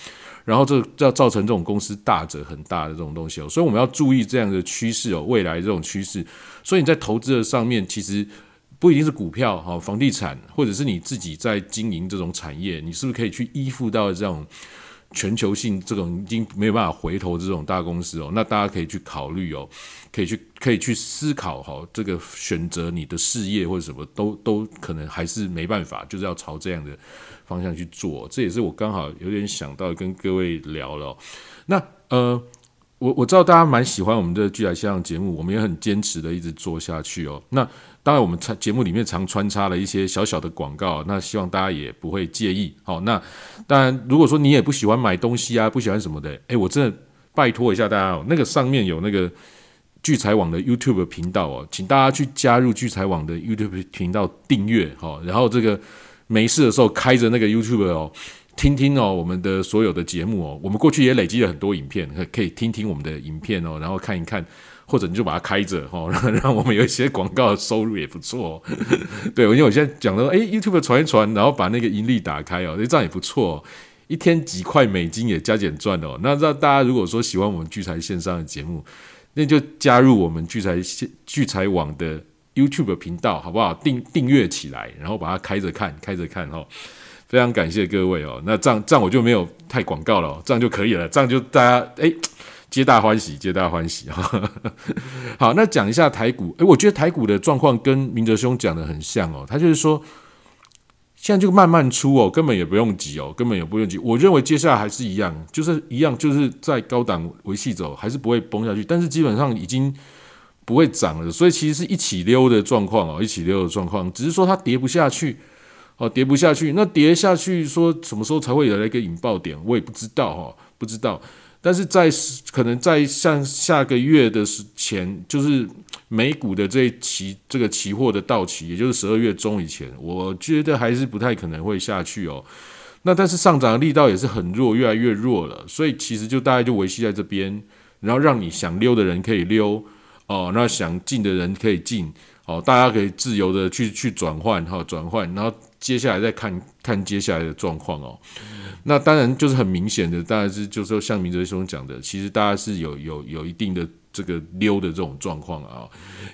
然后这要造成这种公司大者很大的这种东西哦，所以我们要注意这样的趋势哦，未来这种趋势。所以你在投资的上面，其实不一定是股票哈，房地产，或者是你自己在经营这种产业，你是不是可以去依附到这种？全球性这种已经没有办法回头这种大公司哦，那大家可以去考虑哦，可以去可以去思考哈，这个选择你的事业或者什么都都可能还是没办法，就是要朝这样的方向去做。这也是我刚好有点想到跟各位聊了。那呃，我我知道大家蛮喜欢我们的聚来线上节目，我们也很坚持的一直做下去哦。那当然，我们节目里面常穿插了一些小小的广告，那希望大家也不会介意。好，那当然，如果说你也不喜欢买东西啊，不喜欢什么的，诶，我真的拜托一下大家哦，那个上面有那个聚财网的 YouTube 频道哦，请大家去加入聚财网的 YouTube 频道订阅哈，然后这个没事的时候开着那个 YouTube 哦。听听哦我们的所有的节目哦，我们过去也累积了很多影片，可以听听我们的影片哦，然后看一看，或者你就把它开着哦，让 让我们有一些广告收入也不错。对，因为我现在讲了，哎，YouTube 传一传，然后把那个盈利打开哦，这样也不错，一天几块美金也加减赚哦。那让大家如果说喜欢我们聚财线上的节目，那就加入我们聚财线聚财网的 YouTube 频道，好不好？订订阅起来，然后把它开着看，开着看哦。非常感谢各位哦，那这样这样我就没有太广告了，这样就可以了，这样就大家哎，皆大欢喜，皆大欢喜哈。好，那讲一下台股，哎，我觉得台股的状况跟明哲兄讲的很像哦，他就是说现在就慢慢出哦，根本也不用急哦，根本也不用急。我认为接下来还是一样，就是一样，就是在高档维系走，还是不会崩下去，但是基本上已经不会涨了，所以其实是一起溜的状况哦，一起溜的状况，只是说它跌不下去。哦，跌不下去，那跌下去，说什么时候才会有那个引爆点，我也不知道哈，不知道。但是在可能在像下个月的前，就是美股的这期这个期货的到期，也就是十二月中以前，我觉得还是不太可能会下去哦。那但是上涨的力道也是很弱，越来越弱了，所以其实就大概就维系在这边，然后让你想溜的人可以溜哦，那想进的人可以进哦，大家可以自由的去去转换哈，转换，然后。接下来再看看接下来的状况哦，那当然就是很明显的，当然是就是说像明哲兄讲的，其实大家是有有有一定的这个溜的这种状况啊。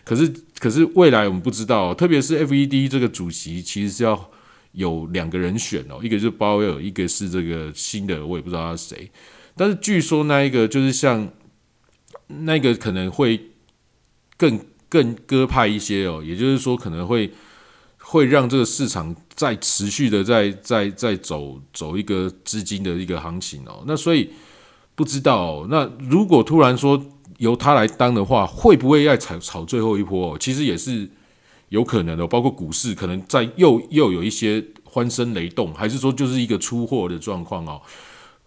可是可是未来我们不知道，特别是 FED 这个主席其实是要有两个人选哦，一个就是鲍威尔，一个是这个新的，我也不知道他是谁。但是据说那一个就是像那个可能会更更鸽派一些哦，也就是说可能会。会让这个市场再持续的在在在走走一个资金的一个行情哦，那所以不知道那如果突然说由他来当的话，会不会要炒炒最后一波？其实也是有可能的，包括股市可能在又又有一些欢声雷动，还是说就是一个出货的状况哦？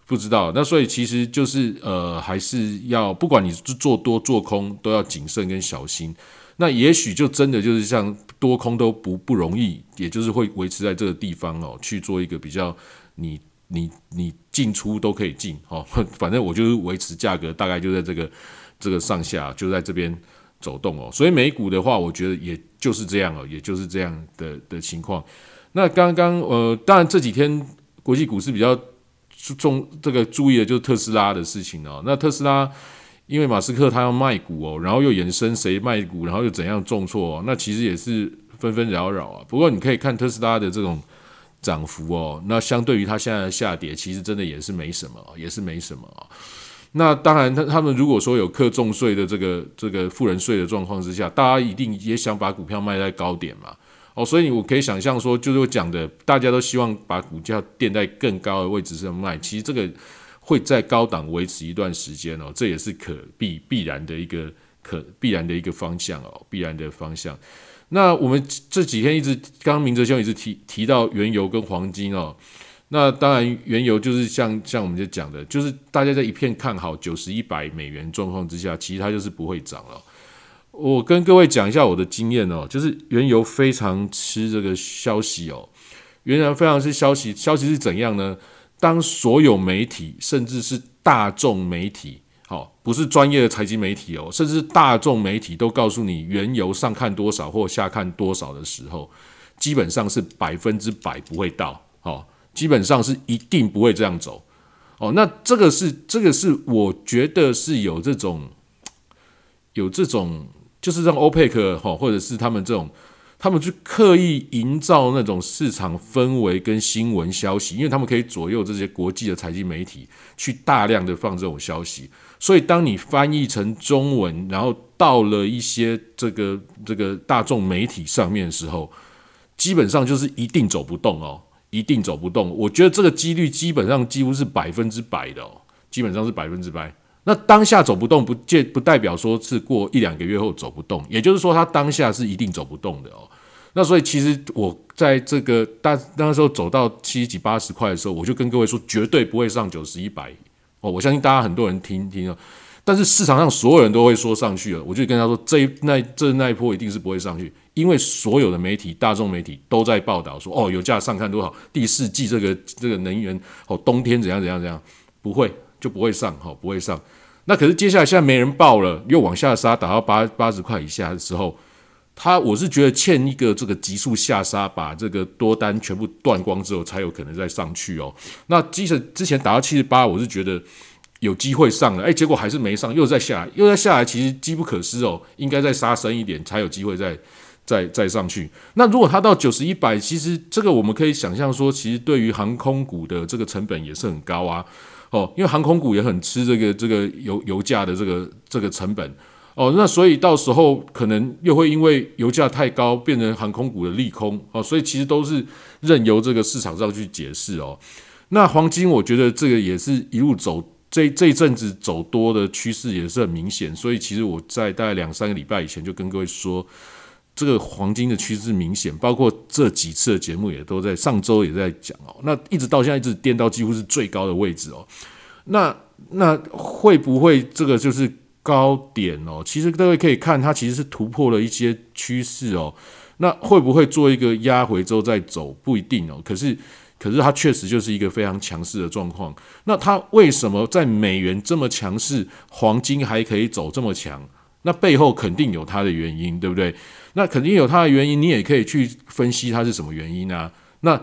不知道。那所以其实就是呃，还是要不管你是做多做空，都要谨慎跟小心。那也许就真的就是像多空都不不容易，也就是会维持在这个地方哦，去做一个比较，你你你进出都可以进哦，反正我就是维持价格，大概就在这个这个上下，就在这边走动哦。所以美股的话，我觉得也就是这样哦，也就是这样的的情况。那刚刚呃，当然这几天国际股市比较重这个注意的就是特斯拉的事情哦。那特斯拉。因为马斯克他要卖股哦，然后又衍生谁卖股，然后又怎样重挫，那其实也是纷纷扰扰啊。不过你可以看特斯拉的这种涨幅哦，那相对于它现在的下跌，其实真的也是没什么，也是没什么啊。那当然，他他们如果说有课重税的这个这个富人税的状况之下，大家一定也想把股票卖在高点嘛。哦，所以我可以想象说，就是我讲的，大家都希望把股价垫在更高的位置上卖。其实这个。会在高档维持一段时间哦，这也是可必必然的一个可必然的一个方向哦，必然的方向。那我们这几天一直，刚刚明哲兄一直提提到原油跟黄金哦，那当然原油就是像像我们就讲的，就是大家在一片看好九十一百美元状况之下，其实它就是不会涨了。我跟各位讲一下我的经验哦，就是原油非常吃这个消息哦，原油非常吃消息，消息是怎样呢？当所有媒体，甚至是大众媒体，好，不是专业的财经媒体哦，甚至大众媒体都告诉你原油上看多少或下看多少的时候，基本上是百分之百不会到，哦，基本上是一定不会这样走，哦，那这个是这个是我觉得是有这种有这种，就是让欧佩克哈，或者是他们这种。他们去刻意营造那种市场氛围跟新闻消息，因为他们可以左右这些国际的财经媒体去大量的放这种消息。所以，当你翻译成中文，然后到了一些这个这个大众媒体上面的时候，基本上就是一定走不动哦，一定走不动。我觉得这个几率基本上几乎是百分之百的哦，基本上是百分之百。那当下走不动，不见不代表说是过一两个月后走不动，也就是说，它当下是一定走不动的哦。那所以其实我在这个大那时候走到七十几八十块的时候，我就跟各位说，绝对不会上九十一百哦。我相信大家很多人听听哦，但是市场上所有人都会说上去了，我就跟他说，这那这那一波一定是不会上去，因为所有的媒体、大众媒体都在报道说，哦，油价上看多少，第四季这个这个能源哦，冬天怎样怎样怎样，不会就不会上，哈，不会上。那可是接下来现在没人报了，又往下杀，打到八八十块以下的时候，他我是觉得欠一个这个急速下杀，把这个多单全部断光之后，才有可能再上去哦。那即使之前打到七十八，我是觉得有机会上了，哎，结果还是没上，又再下来，又再下来，其实机不可失哦，应该再杀深一点，才有机会再再再上去。那如果它到九十一百，其实这个我们可以想象说，其实对于航空股的这个成本也是很高啊。哦，因为航空股也很吃这个这个油油价的这个这个成本哦，那所以到时候可能又会因为油价太高变成航空股的利空哦，所以其实都是任由这个市场上去解释哦。那黄金我觉得这个也是一路走这这一阵子走多的趋势也是很明显，所以其实我在大概两三个礼拜以前就跟各位说。这个黄金的趋势明显，包括这几次的节目也都在上周也在讲哦。那一直到现在一直跌到几乎是最高的位置哦。那那会不会这个就是高点哦？其实各位可以看，它其实是突破了一些趋势哦。那会不会做一个压回之后再走？不一定哦。可是可是它确实就是一个非常强势的状况。那它为什么在美元这么强势，黄金还可以走这么强？那背后肯定有它的原因，对不对？那肯定有它的原因，你也可以去分析它是什么原因啊。那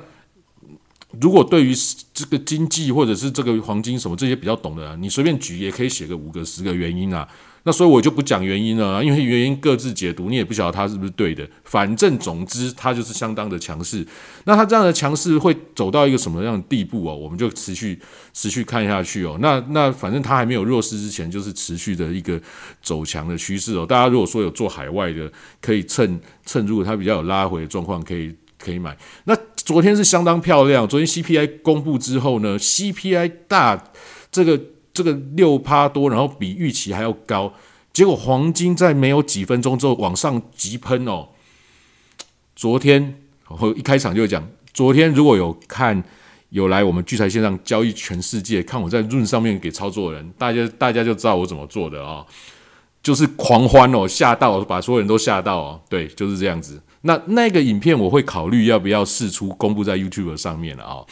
如果对于这个经济或者是这个黄金什么这些比较懂的，你随便举也可以写个五个十个原因啊。那所以我就不讲原因了，因为原因各自解读，你也不晓得它是不是对的。反正总之，它就是相当的强势。那它这样的强势会走到一个什么样的地步哦？我们就持续持续看下去哦。那那反正它还没有弱势之前，就是持续的一个走强的趋势哦。大家如果说有做海外的，可以趁趁如果它比较有拉回的状况，可以可以买。那昨天是相当漂亮，昨天 CPI 公布之后呢，CPI 大这个。这个六趴多，然后比预期还要高，结果黄金在没有几分钟之后往上急喷哦。昨天我一开场就讲，昨天如果有看有来我们聚财线上交易全世界看我在润上面给操作的人，大家大家就知道我怎么做的啊，就是狂欢哦，吓到把所有人都吓到哦，对，就是这样子。那那个影片我会考虑要不要试出公布在 YouTube 上面了啊？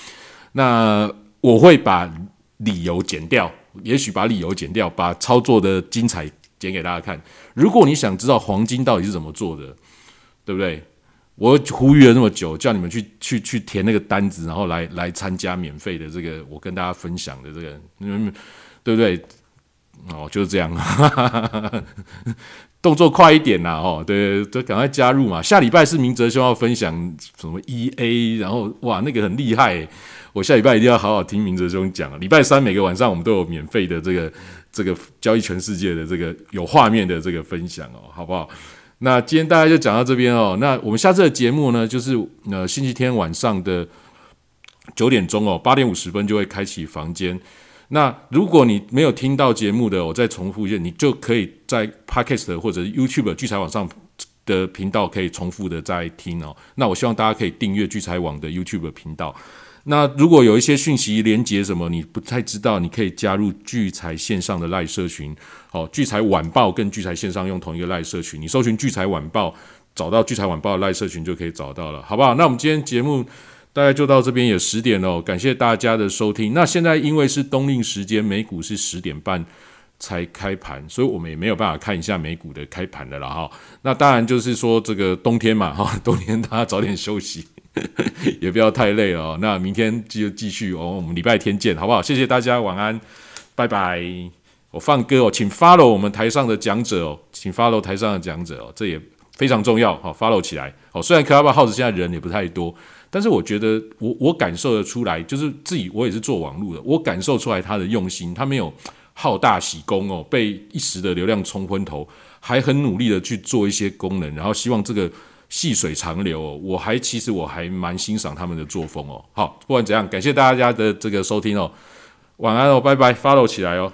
那我会把理由剪掉。也许把理由剪掉，把操作的精彩剪给大家看。如果你想知道黄金到底是怎么做的，对不对？我呼吁了那么久，叫你们去去去填那个单子，然后来来参加免费的这个我跟大家分享的这个，嗯，对不对？哦，就是这样，动作快一点呐！哦，对，都赶快加入嘛！下礼拜是明哲兄要分享什么 EA，然后哇，那个很厉害。我下礼拜一定要好好听明哲兄讲。礼拜三每个晚上我们都有免费的这个这个交易全世界的这个有画面的这个分享哦，好不好？那今天大家就讲到这边哦。那我们下次的节目呢，就是呃星期天晚上的九点钟哦，八点五十分就会开启房间。那如果你没有听到节目的，我再重复一下，你就可以在 Podcast 或者 YouTube 聚财网上的频道可以重复的再听哦。那我希望大家可以订阅聚财网的 YouTube 频道。那如果有一些讯息连接什么你不太知道，你可以加入聚财线上的赖社群。好，聚财晚报跟聚财线上用同一个赖社群，你搜寻聚财晚报，找到聚财晚报的赖社群就可以找到了，好不好？那我们今天节目大概就到这边，也十点了，感谢大家的收听。那现在因为是冬令时间，美股是十点半才开盘，所以我们也没有办法看一下美股的开盘的了哈。那当然就是说这个冬天嘛哈，冬天大家早点休息。也不要太累哦。那明天就继续哦。我们礼拜天见，好不好？谢谢大家，晚安，拜拜。我放歌哦，请 follow 我们台上的讲者哦，请 follow 台上的讲者哦，这也非常重要。好，follow 起来。好，虽然 Club House 现在人也不太多，但是我觉得我我感受得出来，就是自己我也是做网络的，我感受出来他的用心，他没有好大喜功哦，被一时的流量冲昏头，还很努力的去做一些功能，然后希望这个。细水长流，哦我还其实我还蛮欣赏他们的作风哦。好，不管怎样，感谢大家的这个收听哦，晚安哦，拜拜，follow 起来哦。